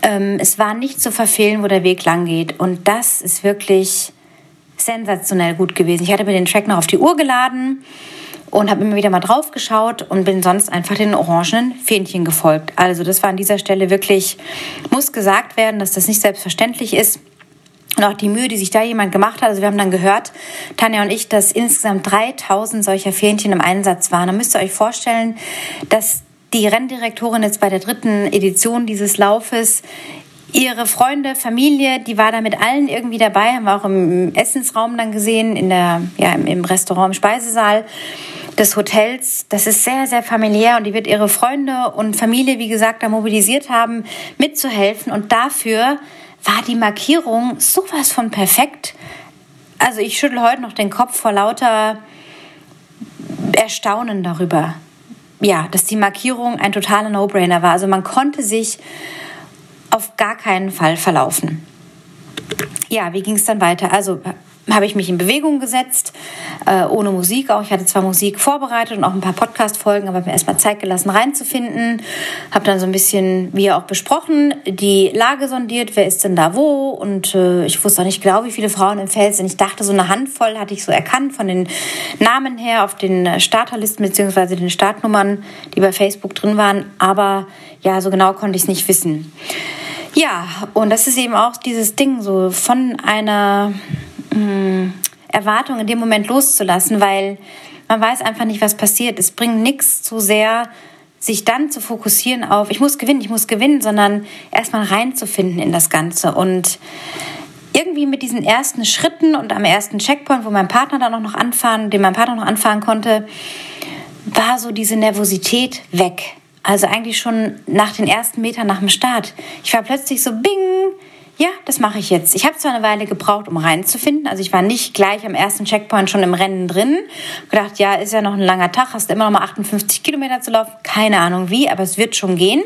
S1: Ähm, es war nicht zu verfehlen, wo der Weg lang geht und das ist wirklich sensationell gut gewesen. Ich hatte mir den Track noch auf die Uhr geladen und habe immer wieder mal drauf geschaut und bin sonst einfach den orangenen Fähnchen gefolgt. Also das war an dieser Stelle wirklich, muss gesagt werden, dass das nicht selbstverständlich ist. Und auch die Mühe, die sich da jemand gemacht hat. Also wir haben dann gehört, Tanja und ich, dass insgesamt 3000 solcher Fähnchen im Einsatz waren. Da müsst ihr euch vorstellen, dass die Renndirektorin jetzt bei der dritten Edition dieses Laufes ihre Freunde, Familie, die war da mit allen irgendwie dabei, haben wir auch im Essensraum dann gesehen, in der, ja, im Restaurant, im Speisesaal des Hotels. Das ist sehr, sehr familiär und die wird ihre Freunde und Familie, wie gesagt, da mobilisiert haben, mitzuhelfen. Und dafür war die Markierung sowas von perfekt. Also ich schüttel heute noch den Kopf vor lauter Erstaunen darüber. Ja, dass die Markierung ein totaler No-Brainer war. Also man konnte sich auf gar keinen Fall verlaufen. Ja, wie ging es dann weiter? Also habe ich mich in Bewegung gesetzt, äh, ohne Musik auch. Ich hatte zwar Musik vorbereitet und auch ein paar Podcast-Folgen, aber mir erstmal Zeit gelassen, reinzufinden. Habe dann so ein bisschen, wie auch besprochen, die Lage sondiert, wer ist denn da wo. Und äh, ich wusste auch nicht genau, wie viele Frauen im Feld sind. Ich dachte, so eine Handvoll hatte ich so erkannt von den Namen her auf den Starterlisten beziehungsweise den Startnummern, die bei Facebook drin waren. Aber ja, so genau konnte ich es nicht wissen. Ja, und das ist eben auch dieses Ding, so von einer mh, hm, Erwartung in dem Moment loszulassen, weil man weiß einfach nicht, was passiert. Es bringt nichts zu sehr, sich dann zu fokussieren auf, ich muss gewinnen, ich muss gewinnen, sondern erstmal reinzufinden in das Ganze. Und irgendwie mit diesen ersten Schritten und am ersten Checkpoint, wo mein Partner dann auch noch anfahren, den mein Partner noch anfahren konnte, war so diese Nervosität weg. Also eigentlich schon nach den ersten Metern nach dem Start. Ich war plötzlich so, bing, ja, das mache ich jetzt. Ich habe zwar eine Weile gebraucht, um reinzufinden. Also ich war nicht gleich am ersten Checkpoint schon im Rennen drin. Gedacht, ja, ist ja noch ein langer Tag, hast immer noch mal 58 Kilometer zu laufen. Keine Ahnung wie, aber es wird schon gehen.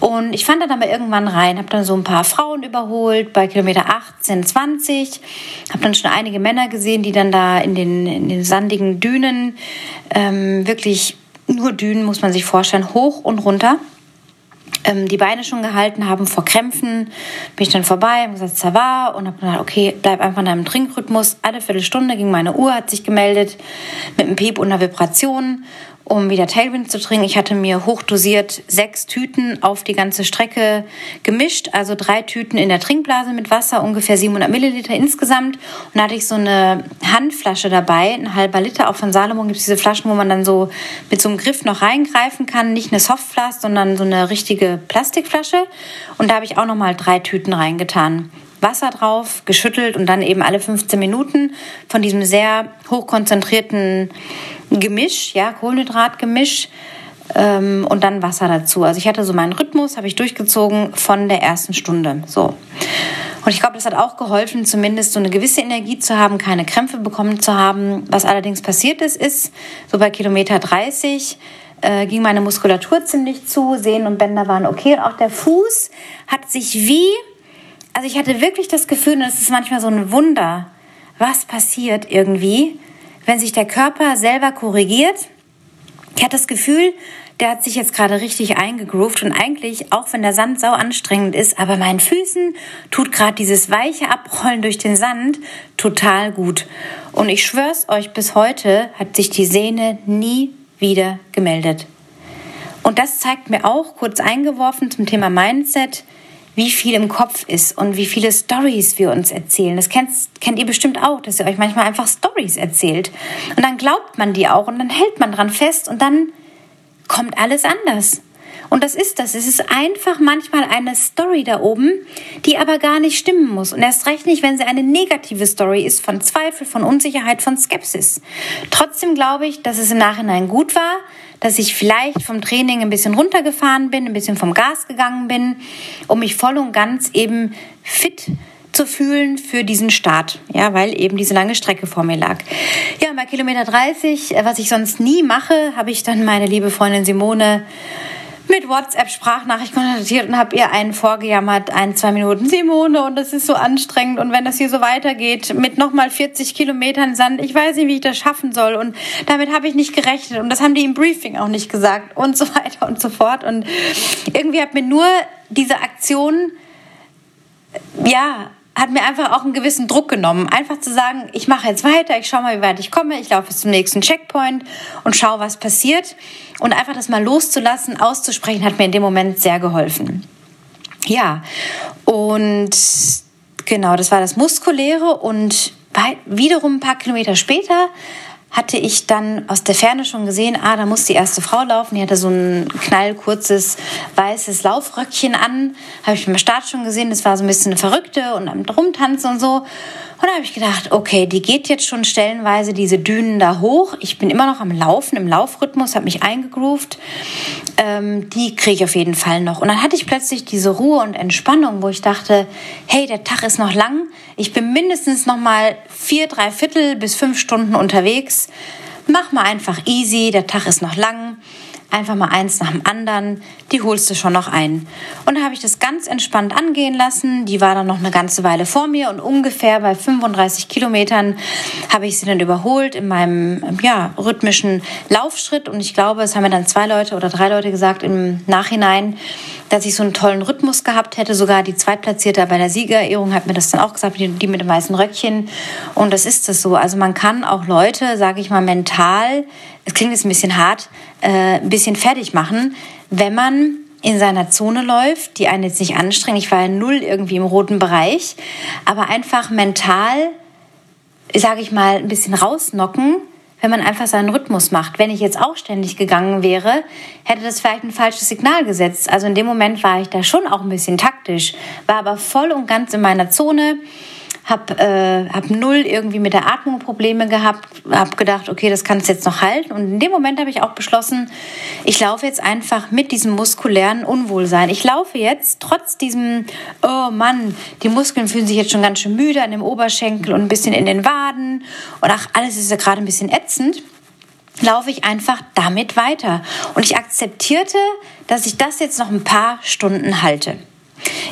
S1: Und ich fand dann aber irgendwann rein, habe dann so ein paar Frauen überholt bei Kilometer 18, 20. Habe dann schon einige Männer gesehen, die dann da in den, in den sandigen Dünen ähm, wirklich nur Dünen, muss man sich vorstellen, hoch und runter. Ähm, die Beine schon gehalten haben vor Krämpfen, bin ich dann vorbei, habe gesagt, ça und habe gedacht, okay, bleib einfach in deinem Trinkrhythmus. Alle Viertelstunde ging meine Uhr, hat sich gemeldet mit einem Piep und einer Vibration um wieder Tailwind zu trinken. Ich hatte mir hochdosiert sechs Tüten auf die ganze Strecke gemischt, also drei Tüten in der Trinkblase mit Wasser, ungefähr 700 Milliliter insgesamt. Und da hatte ich so eine Handflasche dabei, ein halber Liter. Auch von Salomon gibt es diese Flaschen, wo man dann so mit so einem Griff noch reingreifen kann. Nicht eine Softflask, sondern so eine richtige Plastikflasche. Und da habe ich auch noch mal drei Tüten reingetan. Wasser drauf, geschüttelt und dann eben alle 15 Minuten von diesem sehr hochkonzentrierten Gemisch, ja, Kohlenhydratgemisch ähm, und dann Wasser dazu. Also ich hatte so meinen Rhythmus, habe ich durchgezogen von der ersten Stunde. So. Und ich glaube, das hat auch geholfen, zumindest so eine gewisse Energie zu haben, keine Krämpfe bekommen zu haben. Was allerdings passiert ist, ist, so bei Kilometer 30 äh, ging meine Muskulatur ziemlich zu, Sehnen und Bänder waren okay und auch der Fuß hat sich wie, also ich hatte wirklich das Gefühl, und das ist manchmal so ein Wunder, was passiert irgendwie, wenn sich der Körper selber korrigiert. Ich hatte das Gefühl, der hat sich jetzt gerade richtig eingegroovt und eigentlich, auch wenn der Sand sau anstrengend ist, aber meinen Füßen tut gerade dieses weiche Abrollen durch den Sand total gut. Und ich schwör's euch, bis heute hat sich die Sehne nie wieder gemeldet. Und das zeigt mir auch, kurz eingeworfen zum Thema Mindset, wie viel im Kopf ist und wie viele Stories wir uns erzählen. Das kennt, kennt ihr bestimmt auch, dass ihr euch manchmal einfach Stories erzählt. Und dann glaubt man die auch und dann hält man dran fest und dann kommt alles anders. Und das ist das. Es ist einfach manchmal eine Story da oben, die aber gar nicht stimmen muss. Und erst recht nicht, wenn sie eine negative Story ist von Zweifel, von Unsicherheit, von Skepsis. Trotzdem glaube ich, dass es im Nachhinein gut war, dass ich vielleicht vom Training ein bisschen runtergefahren bin, ein bisschen vom Gas gegangen bin, um mich voll und ganz eben fit zu fühlen für diesen Start, ja, weil eben diese lange Strecke vor mir lag. Ja, bei Kilometer 30, was ich sonst nie mache, habe ich dann meine liebe Freundin Simone mit WhatsApp-Sprachnachricht kontaktiert und habe ihr einen vorgejammert, ein, zwei Minuten, Simone, und das ist so anstrengend. Und wenn das hier so weitergeht, mit nochmal 40 Kilometern Sand, ich weiß nicht, wie ich das schaffen soll. Und damit habe ich nicht gerechnet. Und das haben die im Briefing auch nicht gesagt und so weiter und so fort. Und irgendwie hat mir nur diese Aktion, ja, hat mir einfach auch einen gewissen Druck genommen. Einfach zu sagen, ich mache jetzt weiter, ich schaue mal, wie weit ich komme, ich laufe bis zum nächsten Checkpoint und schaue, was passiert. Und einfach das mal loszulassen, auszusprechen, hat mir in dem Moment sehr geholfen. Ja, und genau, das war das Muskuläre und wiederum ein paar Kilometer später hatte ich dann aus der Ferne schon gesehen, ah, da muss die erste Frau laufen. Die hatte so ein knallkurzes weißes Laufröckchen an. Habe ich beim Start schon gesehen. Das war so ein bisschen eine Verrückte und am Rumtanzen und so. Und da habe ich gedacht, okay, die geht jetzt schon stellenweise diese Dünen da hoch. Ich bin immer noch am Laufen, im Laufrhythmus, habe mich eingegroovt. Ähm, die kriege ich auf jeden Fall noch. Und dann hatte ich plötzlich diese Ruhe und Entspannung, wo ich dachte, hey, der Tag ist noch lang. Ich bin mindestens noch mal vier, drei Viertel bis fünf Stunden unterwegs. Mach mal einfach easy, der Tag ist noch lang einfach mal eins nach dem anderen, die holst du schon noch ein. Und da habe ich das ganz entspannt angehen lassen. Die war dann noch eine ganze Weile vor mir und ungefähr bei 35 Kilometern habe ich sie dann überholt in meinem ja, rhythmischen Laufschritt. Und ich glaube, es haben mir dann zwei Leute oder drei Leute gesagt im Nachhinein, dass ich so einen tollen Rhythmus gehabt hätte. Sogar die Zweitplatzierte bei der Siegerehrung hat mir das dann auch gesagt, die, mit dem weißen Röckchen. Und das ist es so. Also man kann auch Leute, sage ich mal, mental es klingt jetzt ein bisschen hart, äh, ein bisschen fertig machen, wenn man in seiner Zone läuft, die einen jetzt nicht anstrengt. Ich war ja null irgendwie im roten Bereich, aber einfach mental, sage ich mal, ein bisschen rausnocken, wenn man einfach seinen Rhythmus macht. Wenn ich jetzt auch ständig gegangen wäre, hätte das vielleicht ein falsches Signal gesetzt. Also in dem Moment war ich da schon auch ein bisschen taktisch, war aber voll und ganz in meiner Zone habe äh, hab null irgendwie mit der Atmung Probleme gehabt, habe gedacht, okay, das kann es jetzt noch halten. Und in dem Moment habe ich auch beschlossen, ich laufe jetzt einfach mit diesem muskulären Unwohlsein. Ich laufe jetzt trotz diesem, oh Mann, die Muskeln fühlen sich jetzt schon ganz schön müde an dem Oberschenkel und ein bisschen in den Waden und ach, alles ist ja gerade ein bisschen ätzend laufe ich einfach damit weiter. Und ich akzeptierte, dass ich das jetzt noch ein paar Stunden halte.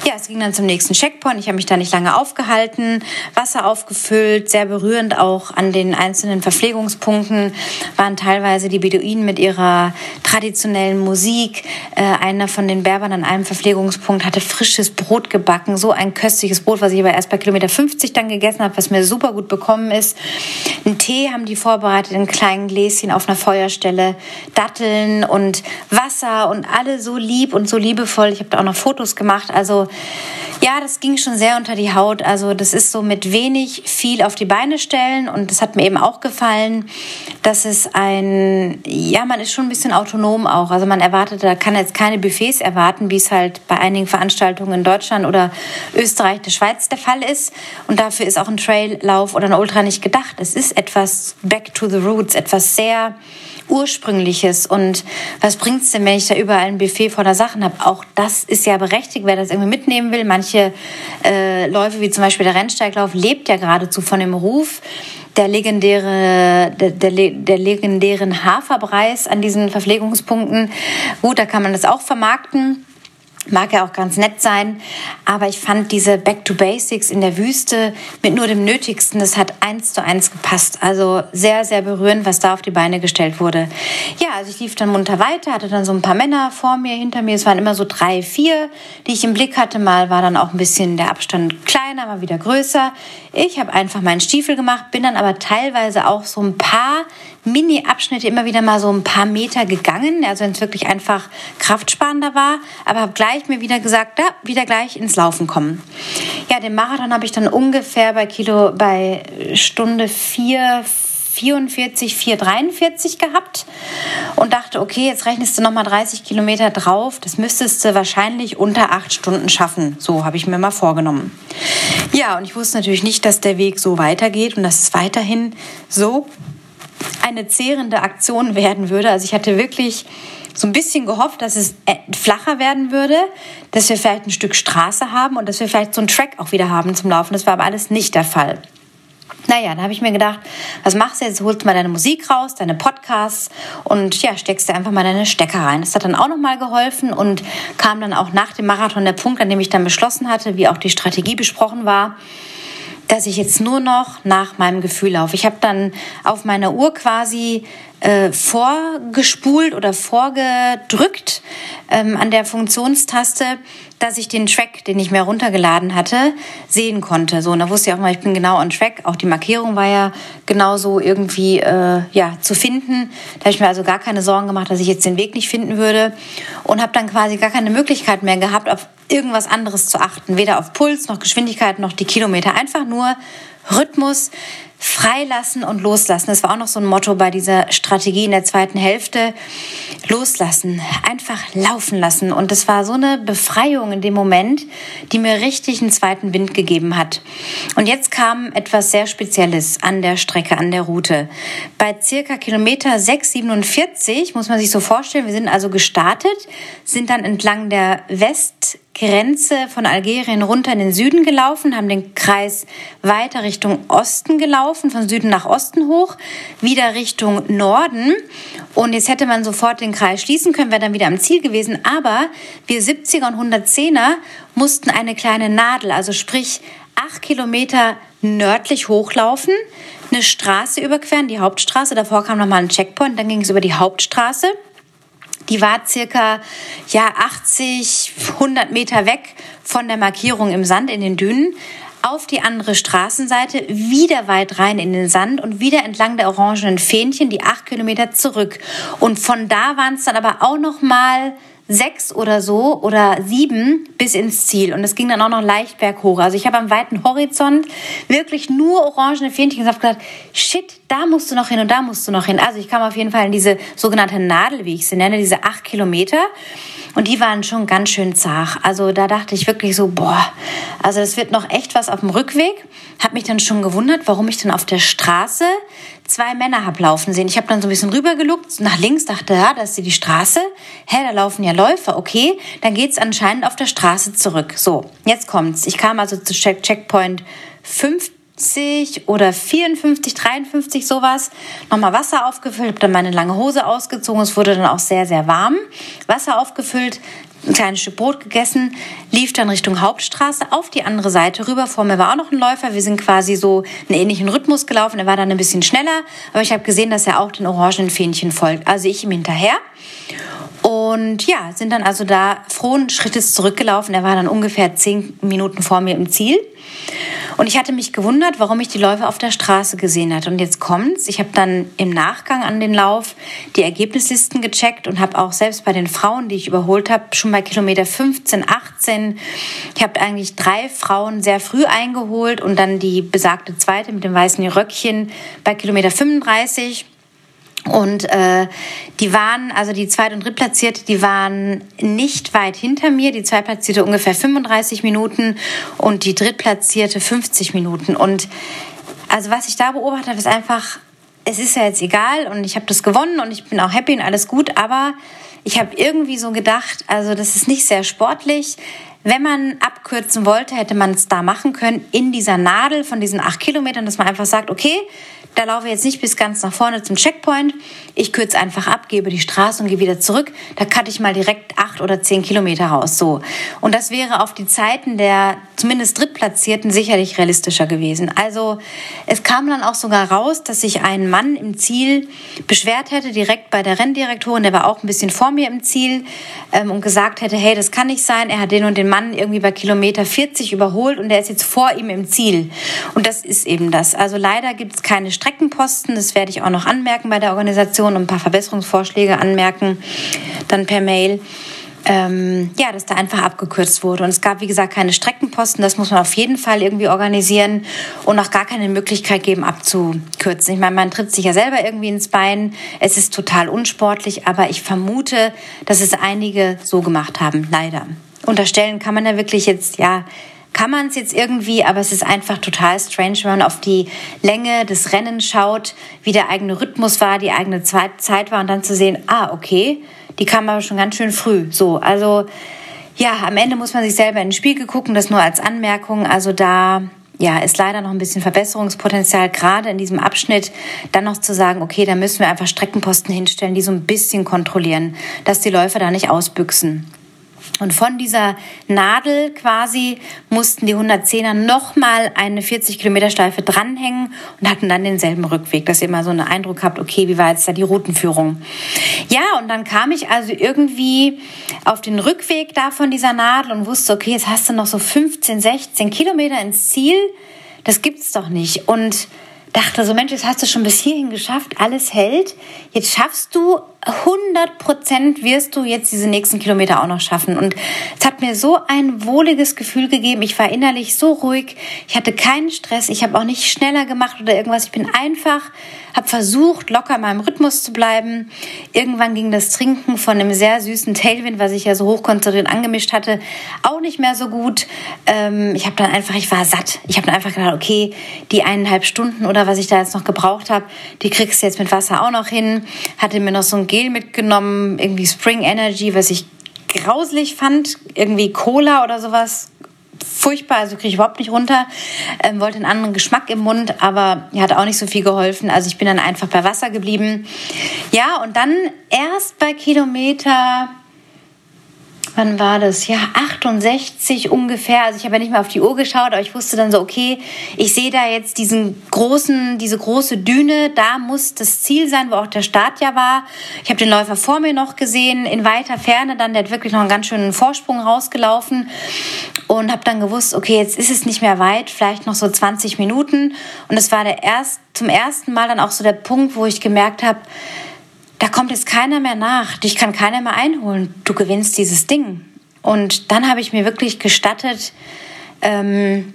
S1: Ja, es ging dann zum nächsten Checkpoint. Ich habe mich da nicht lange aufgehalten, Wasser aufgefüllt, sehr berührend auch an den einzelnen Verpflegungspunkten waren teilweise die Beduinen mit ihrer traditionellen Musik. Äh, einer von den Berbern an einem Verpflegungspunkt hatte frisches Brot gebacken, so ein köstliches Brot, was ich aber erst bei Kilometer 50 dann gegessen habe, was mir super gut bekommen ist. Einen Tee haben die vorbereitet in kleinen Gläschen auf einer Feuerstelle, Datteln und Wasser und alle so lieb und so liebevoll. Ich habe da auch noch Fotos gemacht. Also ja, das ging schon sehr unter die Haut. Also das ist so mit wenig viel auf die Beine stellen und das hat mir eben auch gefallen, dass es ein, ja, man ist schon ein bisschen autonom auch. Also man erwartet, da kann jetzt keine Buffets erwarten, wie es halt bei einigen Veranstaltungen in Deutschland oder Österreich, der Schweiz der Fall ist. Und dafür ist auch ein Traillauf oder ein Ultra nicht gedacht. Es ist etwas back to the roots, etwas sehr Ursprüngliches. Und was bringt es denn, wenn ich da überall ein Buffet voller Sachen habe? Auch das ist ja berechtigt, wer das irgendwie mitnehmen will. Manche äh, Läufe, wie zum Beispiel der Rennsteiglauf, lebt ja geradezu von dem Ruf der legendäre, der, der, der legendären Haferpreis an diesen Verpflegungspunkten. Gut, da kann man das auch vermarkten. Mag ja auch ganz nett sein, aber ich fand diese Back to Basics in der Wüste mit nur dem Nötigsten, das hat eins zu eins gepasst. Also sehr, sehr berührend, was da auf die Beine gestellt wurde. Ja, also ich lief dann munter weiter, hatte dann so ein paar Männer vor mir, hinter mir. Es waren immer so drei, vier, die ich im Blick hatte. Mal war dann auch ein bisschen der Abstand kleiner, mal wieder größer. Ich habe einfach meinen Stiefel gemacht, bin dann aber teilweise auch so ein paar Mini-Abschnitte immer wieder mal so ein paar Meter gegangen, also wenn es wirklich einfach kraftsparender war, aber habe gleich mir wieder gesagt, da wieder gleich ins Laufen kommen. Ja, den Marathon habe ich dann ungefähr bei Kilo bei Stunde 4, 44, 443 gehabt und dachte, okay, jetzt rechnest du nochmal 30 Kilometer drauf. Das müsstest du wahrscheinlich unter acht Stunden schaffen. So habe ich mir mal vorgenommen. Ja, und ich wusste natürlich nicht, dass der Weg so weitergeht und dass es weiterhin so eine zehrende Aktion werden würde. Also ich hatte wirklich so ein bisschen gehofft, dass es äh, flacher werden würde, dass wir vielleicht ein Stück Straße haben und dass wir vielleicht so einen Track auch wieder haben zum Laufen. Das war aber alles nicht der Fall. Naja, dann habe ich mir gedacht, was machst du jetzt? Holst mal deine Musik raus, deine Podcasts und ja, steckst dir einfach mal deine Stecker rein. Das hat dann auch nochmal geholfen und kam dann auch nach dem Marathon der Punkt, an dem ich dann beschlossen hatte, wie auch die Strategie besprochen war, dass ich jetzt nur noch nach meinem Gefühl laufe. Ich habe dann auf meiner Uhr quasi äh, vorgespult oder vorgedrückt ähm, an der Funktionstaste, dass ich den Track, den ich mir runtergeladen hatte, sehen konnte. So, und da wusste ich auch mal, ich bin genau on track. Auch die Markierung war ja genauso irgendwie äh, ja, zu finden. Da habe ich mir also gar keine Sorgen gemacht, dass ich jetzt den Weg nicht finden würde. Und habe dann quasi gar keine Möglichkeit mehr gehabt, auf irgendwas anderes zu achten. Weder auf Puls, noch Geschwindigkeit, noch die Kilometer. Einfach nur Rhythmus, freilassen und loslassen. Das war auch noch so ein Motto bei dieser Strategie in der zweiten Hälfte. Loslassen, einfach laufen lassen. Und das war so eine Befreiung in dem Moment, die mir richtig einen zweiten Wind gegeben hat. Und jetzt kam etwas sehr Spezielles an der Strecke, an der Route. Bei circa Kilometer 6,47 muss man sich so vorstellen, wir sind also gestartet, sind dann entlang der West Grenze von Algerien runter in den Süden gelaufen, haben den Kreis weiter Richtung Osten gelaufen, von Süden nach Osten hoch, wieder Richtung Norden. Und jetzt hätte man sofort den Kreis schließen können, wäre dann wieder am Ziel gewesen. Aber wir 70er und 110er mussten eine kleine Nadel, also sprich acht Kilometer nördlich hochlaufen, eine Straße überqueren, die Hauptstraße. Davor kam nochmal ein Checkpoint, dann ging es über die Hauptstraße. Die war circa ja 80, 100 Meter weg von der Markierung im Sand in den Dünen auf die andere Straßenseite, wieder weit rein in den Sand und wieder entlang der orangenen Fähnchen die acht Kilometer zurück. Und von da waren es dann aber auch noch mal sechs oder so oder sieben bis ins Ziel. Und es ging dann auch noch leicht berghoch. Also ich habe am weiten Horizont wirklich nur orangene Fähnchen gedacht, shit, da musst du noch hin und da musst du noch hin. Also ich kam auf jeden Fall in diese sogenannte Nadel, wie ich sie nenne, diese acht Kilometer. Und die waren schon ganz schön zart. Also da dachte ich wirklich so, boah, also das wird noch echt was auf dem Rückweg. Hab mich dann schon gewundert, warum ich dann auf der Straße zwei Männer hab laufen sehen. Ich habe dann so ein bisschen rübergeluckt, nach links, dachte, ja, da ist die Straße. Hä, da laufen ja Läufer, okay. Dann geht's anscheinend auf der Straße zurück. So, jetzt kommt's. Ich kam also zu Check Checkpoint 5 oder 54, 53 sowas, nochmal Wasser aufgefüllt, habe dann meine lange Hose ausgezogen, es wurde dann auch sehr, sehr warm, Wasser aufgefüllt, ein kleines Stück Brot gegessen, lief dann Richtung Hauptstraße auf die andere Seite rüber. Vor mir war auch noch ein Läufer. Wir sind quasi so einen ähnlichen Rhythmus gelaufen. Er war dann ein bisschen schneller, aber ich habe gesehen, dass er auch den orangenen Fähnchen folgt. Also ich ihm hinterher. Und ja, sind dann also da frohen Schrittes zurückgelaufen. Er war dann ungefähr zehn Minuten vor mir im Ziel. Und ich hatte mich gewundert, warum ich die Läufer auf der Straße gesehen hatte. Und jetzt kommt's. Ich habe dann im Nachgang an den Lauf die Ergebnislisten gecheckt und habe auch selbst bei den Frauen, die ich überholt habe, schon bei Kilometer 15, 18, ich habe eigentlich drei Frauen sehr früh eingeholt und dann die besagte zweite mit dem weißen Röckchen bei Kilometer 35. Und äh, die waren, also die Zweit- und Drittplatzierte, die waren nicht weit hinter mir. Die Zweitplatzierte ungefähr 35 Minuten und die Drittplatzierte 50 Minuten. Und also was ich da beobachtet habe, ist einfach, es ist ja jetzt egal und ich habe das gewonnen und ich bin auch happy und alles gut, aber ich habe irgendwie so gedacht, also das ist nicht sehr sportlich. Wenn man abkürzen wollte, hätte man es da machen können in dieser Nadel von diesen acht Kilometern, dass man einfach sagt, okay, da laufe ich jetzt nicht bis ganz nach vorne zum Checkpoint. Ich kürze einfach ab, gebe die Straße und gehe wieder zurück. Da cutte ich mal direkt acht oder zehn Kilometer raus. So. Und das wäre auf die Zeiten der zumindest Drittplatzierten sicherlich realistischer gewesen. Also es kam dann auch sogar raus, dass sich ein Mann im Ziel beschwert hätte, direkt bei der Renndirektorin, der war auch ein bisschen vor mir im Ziel ähm, und gesagt hätte, hey, das kann nicht sein. Er hat den und den Mann irgendwie bei Kilometer 40 überholt und der ist jetzt vor ihm im Ziel. Und das ist eben das. Also leider gibt es keine Streckenposten. Das werde ich auch noch anmerken bei der Organisation und ein paar Verbesserungsvorschläge anmerken, dann per Mail. Ähm, ja, dass da einfach abgekürzt wurde. Und es gab, wie gesagt, keine Streckenposten. Das muss man auf jeden Fall irgendwie organisieren und auch gar keine Möglichkeit geben, abzukürzen. Ich meine, man tritt sich ja selber irgendwie ins Bein. Es ist total unsportlich, aber ich vermute, dass es einige so gemacht haben, leider. Unterstellen kann man ja wirklich jetzt, ja, kann man es jetzt irgendwie, aber es ist einfach total strange, wenn man auf die Länge des Rennens schaut, wie der eigene Rhythmus war, die eigene Zeit war und dann zu sehen, ah, okay, die kam aber schon ganz schön früh. So, also ja, am Ende muss man sich selber in den Spiegel gucken, das nur als Anmerkung. Also da ja, ist leider noch ein bisschen Verbesserungspotenzial, gerade in diesem Abschnitt, dann noch zu sagen, okay, da müssen wir einfach Streckenposten hinstellen, die so ein bisschen kontrollieren, dass die Läufer da nicht ausbüchsen. Und von dieser Nadel quasi mussten die 110er nochmal eine 40 Kilometer Schleife dranhängen und hatten dann denselben Rückweg, dass ihr mal so einen Eindruck habt, okay, wie war jetzt da die Routenführung? Ja, und dann kam ich also irgendwie auf den Rückweg da von dieser Nadel und wusste, okay, jetzt hast du noch so 15, 16 Kilometer ins Ziel. Das gibt's doch nicht. Und dachte so, Mensch, jetzt hast du schon bis hierhin geschafft, alles hält. Jetzt schaffst du 100 Prozent wirst du jetzt diese nächsten Kilometer auch noch schaffen. Und es hat mir so ein wohliges Gefühl gegeben. Ich war innerlich so ruhig. Ich hatte keinen Stress. Ich habe auch nicht schneller gemacht oder irgendwas. Ich bin einfach, habe versucht, locker in meinem Rhythmus zu bleiben. Irgendwann ging das Trinken von einem sehr süßen Tailwind, was ich ja so hochkonzentriert angemischt hatte, auch nicht mehr so gut. Ähm, ich habe dann einfach, ich war satt. Ich habe dann einfach gedacht, okay, die eineinhalb Stunden oder was ich da jetzt noch gebraucht habe, die kriegst du jetzt mit Wasser auch noch hin. Hatte mir noch so ein Gel mitgenommen, irgendwie Spring Energy, was ich grauslich fand, irgendwie Cola oder sowas. Furchtbar, also kriege ich überhaupt nicht runter. Ähm, wollte einen anderen Geschmack im Mund, aber hat auch nicht so viel geholfen. Also ich bin dann einfach bei Wasser geblieben. Ja, und dann erst bei Kilometer wann war das? Ja, 68 ungefähr. Also ich habe ja nicht mehr auf die Uhr geschaut, aber ich wusste dann so, okay, ich sehe da jetzt diesen großen, diese große Düne, da muss das Ziel sein, wo auch der Start ja war. Ich habe den Läufer vor mir noch gesehen, in weiter Ferne dann, der hat wirklich noch einen ganz schönen Vorsprung rausgelaufen und habe dann gewusst, okay, jetzt ist es nicht mehr weit, vielleicht noch so 20 Minuten und es war der erst zum ersten Mal dann auch so der Punkt, wo ich gemerkt habe, da kommt jetzt keiner mehr nach, dich kann keiner mehr einholen, du gewinnst dieses Ding. Und dann habe ich mir wirklich gestattet, ähm,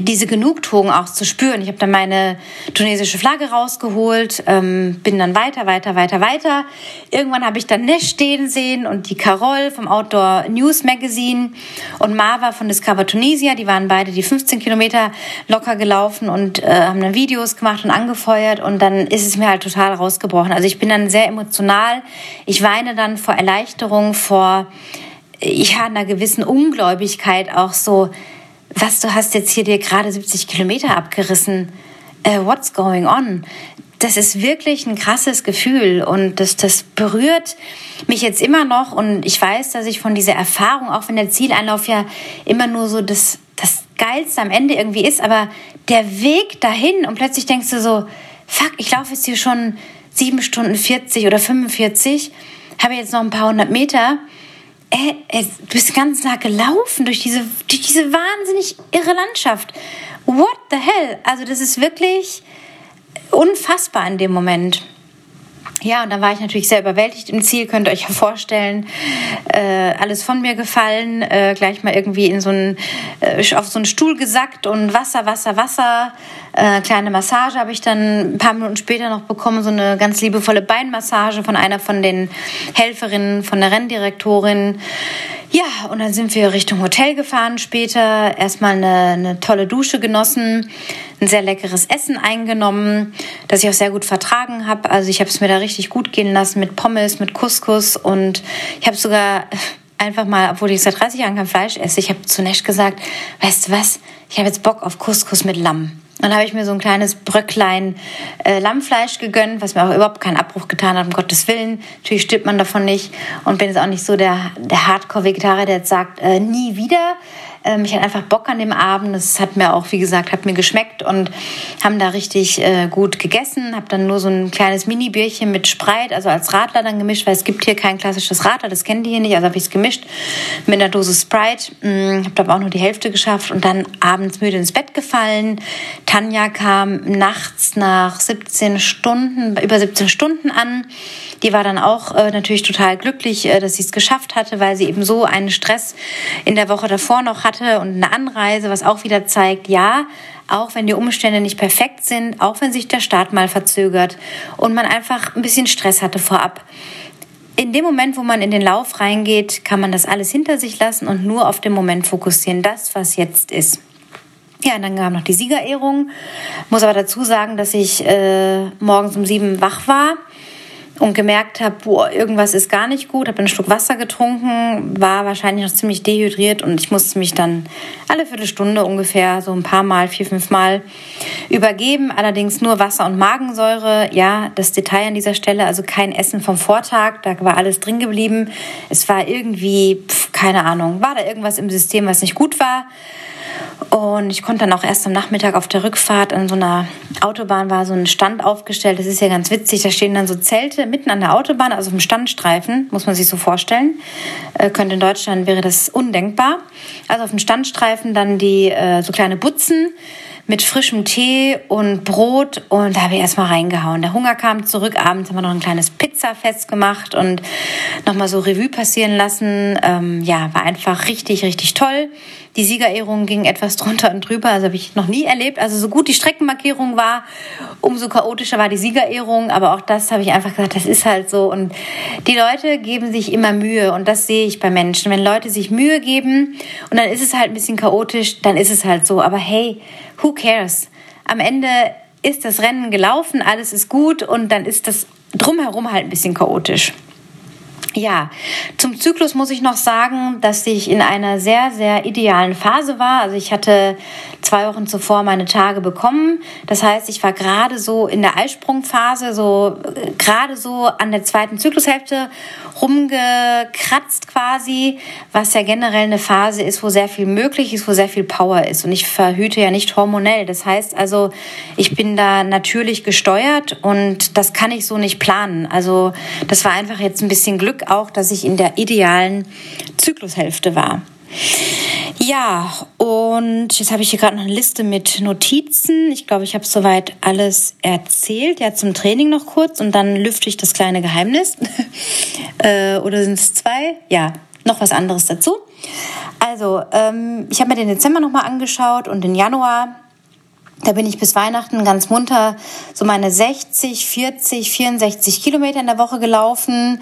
S1: diese Genugtuung auch zu spüren. Ich habe dann meine tunesische Flagge rausgeholt, ähm, bin dann weiter, weiter, weiter, weiter. Irgendwann habe ich dann Nesh stehen sehen und die Carol vom Outdoor News Magazine und Marva von Discover Tunisia. Die waren beide die 15 Kilometer locker gelaufen und äh, haben dann Videos gemacht und angefeuert und dann ist es mir halt total rausgebrochen. Also ich bin dann sehr emotional. Ich weine dann vor Erleichterung, vor ich habe einer gewissen Ungläubigkeit auch so was, du hast jetzt hier dir gerade 70 Kilometer abgerissen. Uh, what's going on? Das ist wirklich ein krasses Gefühl und das, das berührt mich jetzt immer noch und ich weiß, dass ich von dieser Erfahrung, auch wenn der Zieleinlauf ja immer nur so das, das Geilste am Ende irgendwie ist, aber der Weg dahin und plötzlich denkst du so, fuck, ich laufe jetzt hier schon sieben Stunden 40 oder 45, habe jetzt noch ein paar hundert Meter ey, ey, du bist ganz nah gelaufen durch diese, durch diese wahnsinnig irre Landschaft. What the hell? Also das ist wirklich unfassbar in dem Moment. Ja, und dann war ich natürlich sehr überwältigt im Ziel, könnt ihr euch ja vorstellen. Äh, alles von mir gefallen, äh, gleich mal irgendwie in so einen, äh, auf so einen Stuhl gesackt und Wasser, Wasser, Wasser. Äh, kleine Massage habe ich dann ein paar Minuten später noch bekommen, so eine ganz liebevolle Beinmassage von einer von den Helferinnen, von der Renndirektorin. Ja, und dann sind wir Richtung Hotel gefahren später. Erstmal eine, eine tolle Dusche genossen, ein sehr leckeres Essen eingenommen, das ich auch sehr gut vertragen habe. Also ich habe es mir da richtig gut gehen lassen mit Pommes, mit Couscous und ich habe sogar einfach mal, obwohl ich seit 30 Jahren kein Fleisch esse, ich habe zu Nesch gesagt, weißt du was, ich habe jetzt Bock auf Couscous mit Lamm. Dann habe ich mir so ein kleines Bröcklein äh, Lammfleisch gegönnt, was mir auch überhaupt keinen Abbruch getan hat, um Gottes Willen. Natürlich stirbt man davon nicht und bin jetzt auch nicht so der, der Hardcore-Vegetarier, der jetzt sagt, äh, nie wieder. Ähm, ich hatte einfach Bock an dem Abend. Das hat mir auch, wie gesagt, hat mir geschmeckt und haben da richtig äh, gut gegessen. Habe dann nur so ein kleines Mini-Bierchen mit Spreit, also als Radler dann gemischt, weil es gibt hier kein klassisches Radler, das kennen die hier nicht. Also habe ich es gemischt mit einer Dose Sprite. Mhm, habe aber auch nur die Hälfte geschafft und dann abends müde ins Bett gefallen. Tanja kam nachts nach 17 Stunden, über 17 Stunden an. Die war dann auch äh, natürlich total glücklich, äh, dass sie es geschafft hatte, weil sie eben so einen Stress in der Woche davor noch hatte und eine Anreise, was auch wieder zeigt, ja, auch wenn die Umstände nicht perfekt sind, auch wenn sich der Start mal verzögert und man einfach ein bisschen Stress hatte vorab. In dem Moment, wo man in den Lauf reingeht, kann man das alles hinter sich lassen und nur auf den Moment fokussieren, das, was jetzt ist. Ja, und dann kam noch die Siegerehrung. Muss aber dazu sagen, dass ich äh, morgens um sieben wach war und gemerkt habe, boah, irgendwas ist gar nicht gut, habe einen Schluck Wasser getrunken, war wahrscheinlich noch ziemlich dehydriert und ich musste mich dann alle Viertelstunde ungefähr so ein paar Mal, vier, fünf Mal übergeben. Allerdings nur Wasser und Magensäure. Ja, das Detail an dieser Stelle, also kein Essen vom Vortag, da war alles drin geblieben. Es war irgendwie, pf, keine Ahnung, war da irgendwas im System, was nicht gut war. Und ich konnte dann auch erst am Nachmittag auf der Rückfahrt an so einer Autobahn war so ein Stand aufgestellt. Das ist ja ganz witzig. Da stehen dann so Zelte mitten an der Autobahn, also auf dem Standstreifen, muss man sich so vorstellen. Äh, könnte in Deutschland wäre das undenkbar. Also auf dem Standstreifen dann die äh, so kleine Butzen mit frischem Tee und Brot und da habe ich erstmal reingehauen. Der Hunger kam zurück, abends haben wir noch ein kleines Pizzafest gemacht und nochmal so Revue passieren lassen. Ähm, ja, war einfach richtig, richtig toll. Die Siegerehrung ging etwas drunter und drüber, also habe ich noch nie erlebt. Also so gut die Streckenmarkierung war, umso chaotischer war die Siegerehrung. Aber auch das habe ich einfach gesagt, das ist halt so. Und die Leute geben sich immer Mühe und das sehe ich bei Menschen. Wenn Leute sich Mühe geben und dann ist es halt ein bisschen chaotisch, dann ist es halt so. Aber hey, who cares? Am Ende ist das Rennen gelaufen, alles ist gut und dann ist das drumherum halt ein bisschen chaotisch. Ja, zum Zyklus muss ich noch sagen, dass ich in einer sehr, sehr idealen Phase war. Also ich hatte zwei Wochen zuvor meine Tage bekommen. Das heißt, ich war gerade so in der Eisprungphase, so äh, gerade so an der zweiten Zyklushälfte rumgekratzt quasi, was ja generell eine Phase ist, wo sehr viel möglich ist, wo sehr viel Power ist. Und ich verhüte ja nicht hormonell. Das heißt also, ich bin da natürlich gesteuert und das kann ich so nicht planen. Also das war einfach jetzt ein bisschen Glück auch, dass ich in der idealen Zyklushälfte war. Ja, und jetzt habe ich hier gerade noch eine Liste mit Notizen. Ich glaube, ich habe soweit alles erzählt. Ja, zum Training noch kurz und dann lüfte ich das kleine Geheimnis. äh, oder sind es zwei? Ja, noch was anderes dazu. Also, ähm, ich habe mir den Dezember nochmal angeschaut und den Januar. Da bin ich bis Weihnachten ganz munter so meine 60, 40, 64 Kilometer in der Woche gelaufen.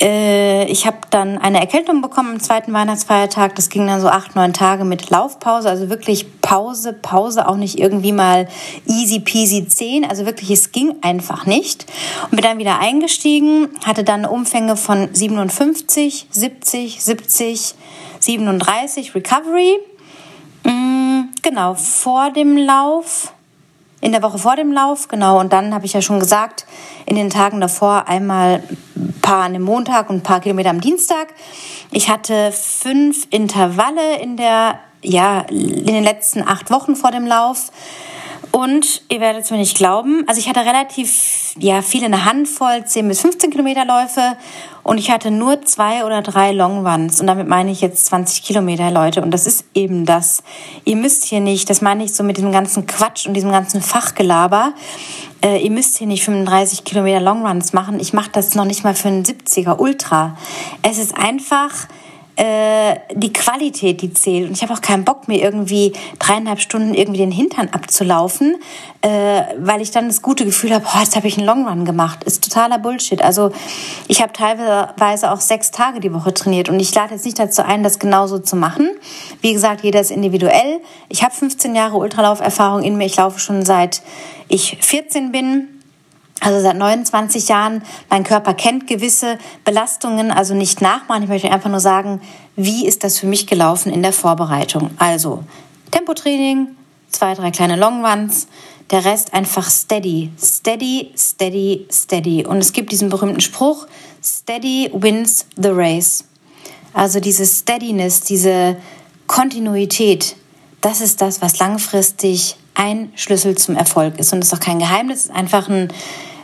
S1: Äh, ich habe dann eine Erkältung bekommen am zweiten Weihnachtsfeiertag. Das ging dann so acht, neun Tage mit Laufpause. Also wirklich Pause, Pause, auch nicht irgendwie mal easy peasy zehn. Also wirklich, es ging einfach nicht. Und bin dann wieder eingestiegen, hatte dann Umfänge von 57, 70, 70, 37 Recovery. Mm, genau, vor dem Lauf in der Woche vor dem Lauf, genau. Und dann habe ich ja schon gesagt, in den Tagen davor einmal ein paar an dem Montag und ein paar Kilometer am Dienstag. Ich hatte fünf Intervalle in der, ja, in den letzten acht Wochen vor dem Lauf. Und ihr werdet es mir nicht glauben, also ich hatte relativ ja, viel in der Handvoll, 10 bis 15 Kilometer Läufe und ich hatte nur zwei oder drei Long Runs und damit meine ich jetzt 20 Kilometer, Leute. Und das ist eben das. Ihr müsst hier nicht, das meine ich so mit diesem ganzen Quatsch und diesem ganzen Fachgelaber, äh, ihr müsst hier nicht 35 Kilometer Long Runs machen. Ich mache das noch nicht mal für einen 70er Ultra. Es ist einfach äh, die Qualität, die zählt. Und ich habe auch keinen Bock, mir irgendwie dreieinhalb Stunden irgendwie den Hintern abzulaufen, äh, weil ich dann das gute Gefühl habe, oh, jetzt habe ich einen Long Run gemacht. Ist totaler Bullshit. Also ich habe teilweise auch sechs Tage die Woche trainiert und ich lade jetzt nicht dazu ein, das genauso zu machen. Wie gesagt, jeder ist individuell. Ich habe 15 Jahre Ultralauferfahrung in mir. Ich laufe schon seit ich 14 bin. Also seit 29 Jahren, mein Körper kennt gewisse Belastungen, also nicht nachmachen. Ich möchte einfach nur sagen, wie ist das für mich gelaufen in der Vorbereitung? Also Tempotraining, zwei, drei kleine Long Ones. Der Rest einfach steady, steady, steady, steady. Und es gibt diesen berühmten Spruch, steady wins the race. Also diese Steadiness, diese Kontinuität, das ist das, was langfristig ein Schlüssel zum Erfolg ist. Und das ist auch kein Geheimnis, es ist einfach ein,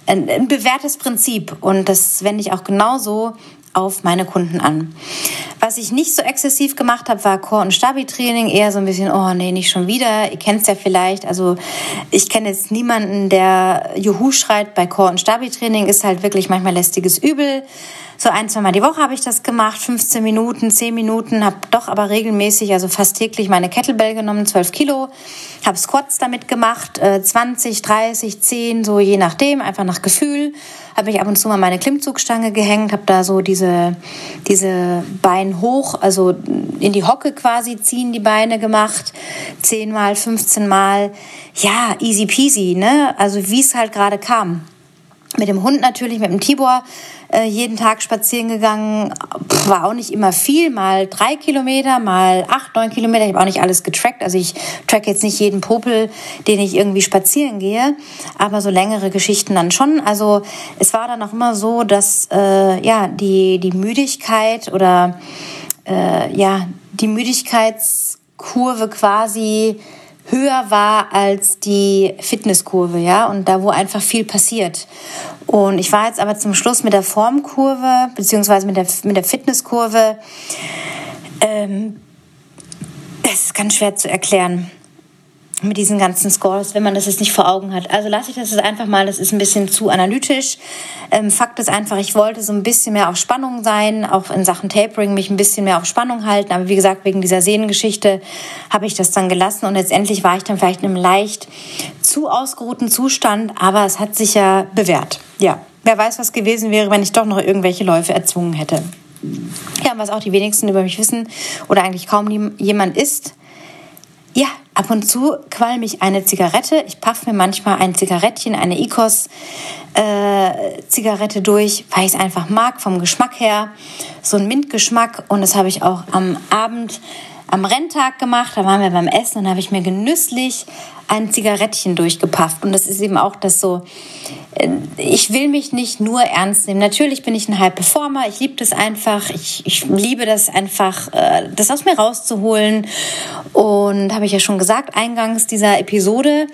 S1: ein, ein bewährtes Prinzip. Und das wende ich auch genauso auf meine Kunden an. Was ich nicht so exzessiv gemacht habe, war Core- und Stabi-Training. Eher so ein bisschen, oh nee, nicht schon wieder. Ihr kennt es ja vielleicht. Also ich kenne jetzt niemanden, der Juhu schreit bei Core- und Stabi-Training. Ist halt wirklich manchmal lästiges Übel. So ein, zwei Mal die Woche habe ich das gemacht, 15 Minuten, 10 Minuten, habe doch aber regelmäßig, also fast täglich meine Kettlebell genommen, 12 Kilo, habe Squats damit gemacht, 20, 30, 10, so je nachdem, einfach nach Gefühl. Habe mich ab und zu mal meine Klimmzugstange gehängt, habe da so diese, diese Beine hoch, also in die Hocke quasi ziehen die Beine gemacht, 10 mal, 15 mal. Ja, easy peasy, ne? Also wie es halt gerade kam. Mit dem Hund natürlich, mit dem Tibor äh, jeden Tag spazieren gegangen. Pff, war auch nicht immer viel, mal drei Kilometer, mal acht, neun Kilometer. Ich habe auch nicht alles getrackt. Also ich track jetzt nicht jeden Popel, den ich irgendwie spazieren gehe, aber so längere Geschichten dann schon. Also es war dann auch immer so, dass äh, ja die die Müdigkeit oder äh, ja die Müdigkeitskurve quasi höher war als die Fitnesskurve, ja, und da, wo einfach viel passiert. Und ich war jetzt aber zum Schluss mit der Formkurve, beziehungsweise mit der, mit der Fitnesskurve, ähm, das ist ganz schwer zu erklären mit diesen ganzen Scores, wenn man das jetzt nicht vor Augen hat. Also lasse ich das jetzt einfach mal, das ist ein bisschen zu analytisch. Ähm, Fakt ist einfach, ich wollte so ein bisschen mehr auf Spannung sein, auch in Sachen Tapering mich ein bisschen mehr auf Spannung halten. Aber wie gesagt, wegen dieser Sehnengeschichte habe ich das dann gelassen und letztendlich war ich dann vielleicht in einem leicht zu ausgeruhten Zustand, aber es hat sich ja bewährt. Ja, wer weiß, was gewesen wäre, wenn ich doch noch irgendwelche Läufe erzwungen hätte. Ja, was auch die wenigsten über mich wissen oder eigentlich kaum jemand ist, ja, ab und zu qualm ich eine Zigarette. Ich paffe mir manchmal ein Zigarettchen, eine Icos-Zigarette äh, durch, weil ich es einfach mag vom Geschmack her. So ein Mintgeschmack. Und das habe ich auch am Abend, am Renntag gemacht. Da waren wir beim Essen und habe ich mir genüsslich ein Zigarettchen durchgepafft. Und das ist eben auch das so, äh, ich will mich nicht nur ernst nehmen. Natürlich bin ich ein High Performer. Ich liebe das einfach. Ich, ich liebe das einfach, äh, das aus mir rauszuholen. Und habe ich ja schon gesagt, eingangs dieser Episode.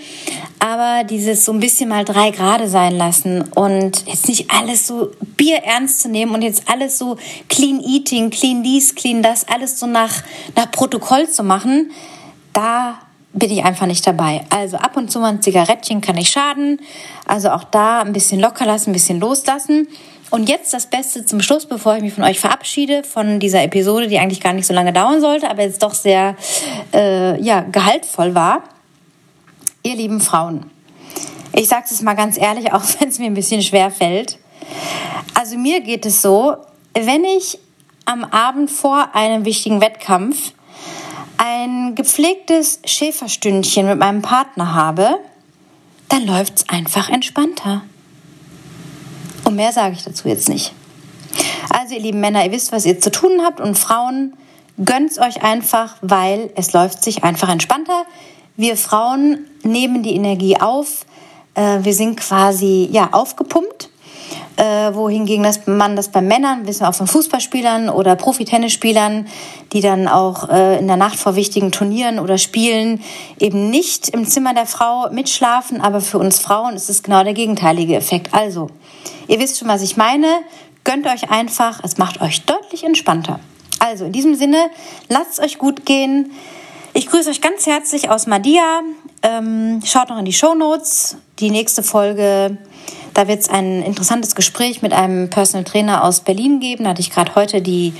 S1: Aber dieses so ein bisschen mal drei Grade sein lassen und jetzt nicht alles so Bier ernst zu nehmen und jetzt alles so clean eating, clean dies, clean das, alles so nach, nach Protokoll zu machen. Da bin ich einfach nicht dabei. Also ab und zu mal ein Zigarettchen kann nicht schaden. Also auch da ein bisschen locker lassen, ein bisschen loslassen. Und jetzt das Beste zum Schluss, bevor ich mich von euch verabschiede, von dieser Episode, die eigentlich gar nicht so lange dauern sollte, aber jetzt doch sehr äh, ja, gehaltvoll war. Ihr lieben Frauen, ich sage es mal ganz ehrlich, auch wenn es mir ein bisschen schwer fällt. Also mir geht es so, wenn ich am Abend vor einem wichtigen Wettkampf ein gepflegtes Schäferstündchen mit meinem Partner habe, dann läuft es einfach entspannter. Und mehr sage ich dazu jetzt nicht. Also ihr lieben Männer, ihr wisst, was ihr zu tun habt und Frauen, gönnt's euch einfach, weil es läuft sich einfach entspannter. Wir Frauen nehmen die Energie auf, äh, wir sind quasi ja aufgepumpt äh, wohingegen das, man das bei Männern, wissen wir auch von Fußballspielern oder Profitennisspielern, die dann auch äh, in der Nacht vor wichtigen Turnieren oder Spielen eben nicht im Zimmer der Frau mitschlafen, aber für uns Frauen ist es genau der gegenteilige Effekt. Also, ihr wisst schon, was ich meine. Gönnt euch einfach, es macht euch deutlich entspannter. Also, in diesem Sinne, lasst es euch gut gehen. Ich grüße euch ganz herzlich aus Madia. Ähm, schaut noch in die Show Notes. Die nächste Folge da wird es ein interessantes Gespräch mit einem Personal Trainer aus Berlin geben. Da hatte ich gerade heute die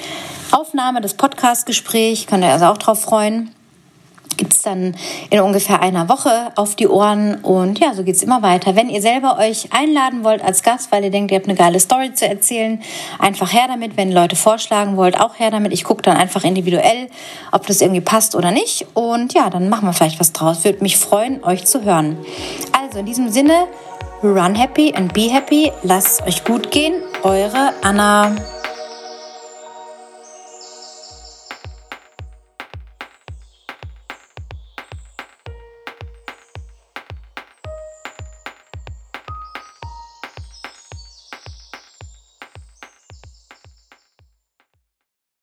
S1: Aufnahme, das Podcast-Gespräch. Könnt ihr also auch drauf freuen. Gibt es dann in ungefähr einer Woche auf die Ohren. Und ja, so geht es immer weiter. Wenn ihr selber euch einladen wollt als Gast, weil ihr denkt, ihr habt eine geile Story zu erzählen, einfach her damit. Wenn Leute vorschlagen wollt, auch her damit. Ich gucke dann einfach individuell, ob das irgendwie passt oder nicht. Und ja, dann machen wir vielleicht was draus. Würde mich freuen, euch zu hören. Also in diesem Sinne, Run happy and be happy. Lasst euch gut gehen. Eure Anna.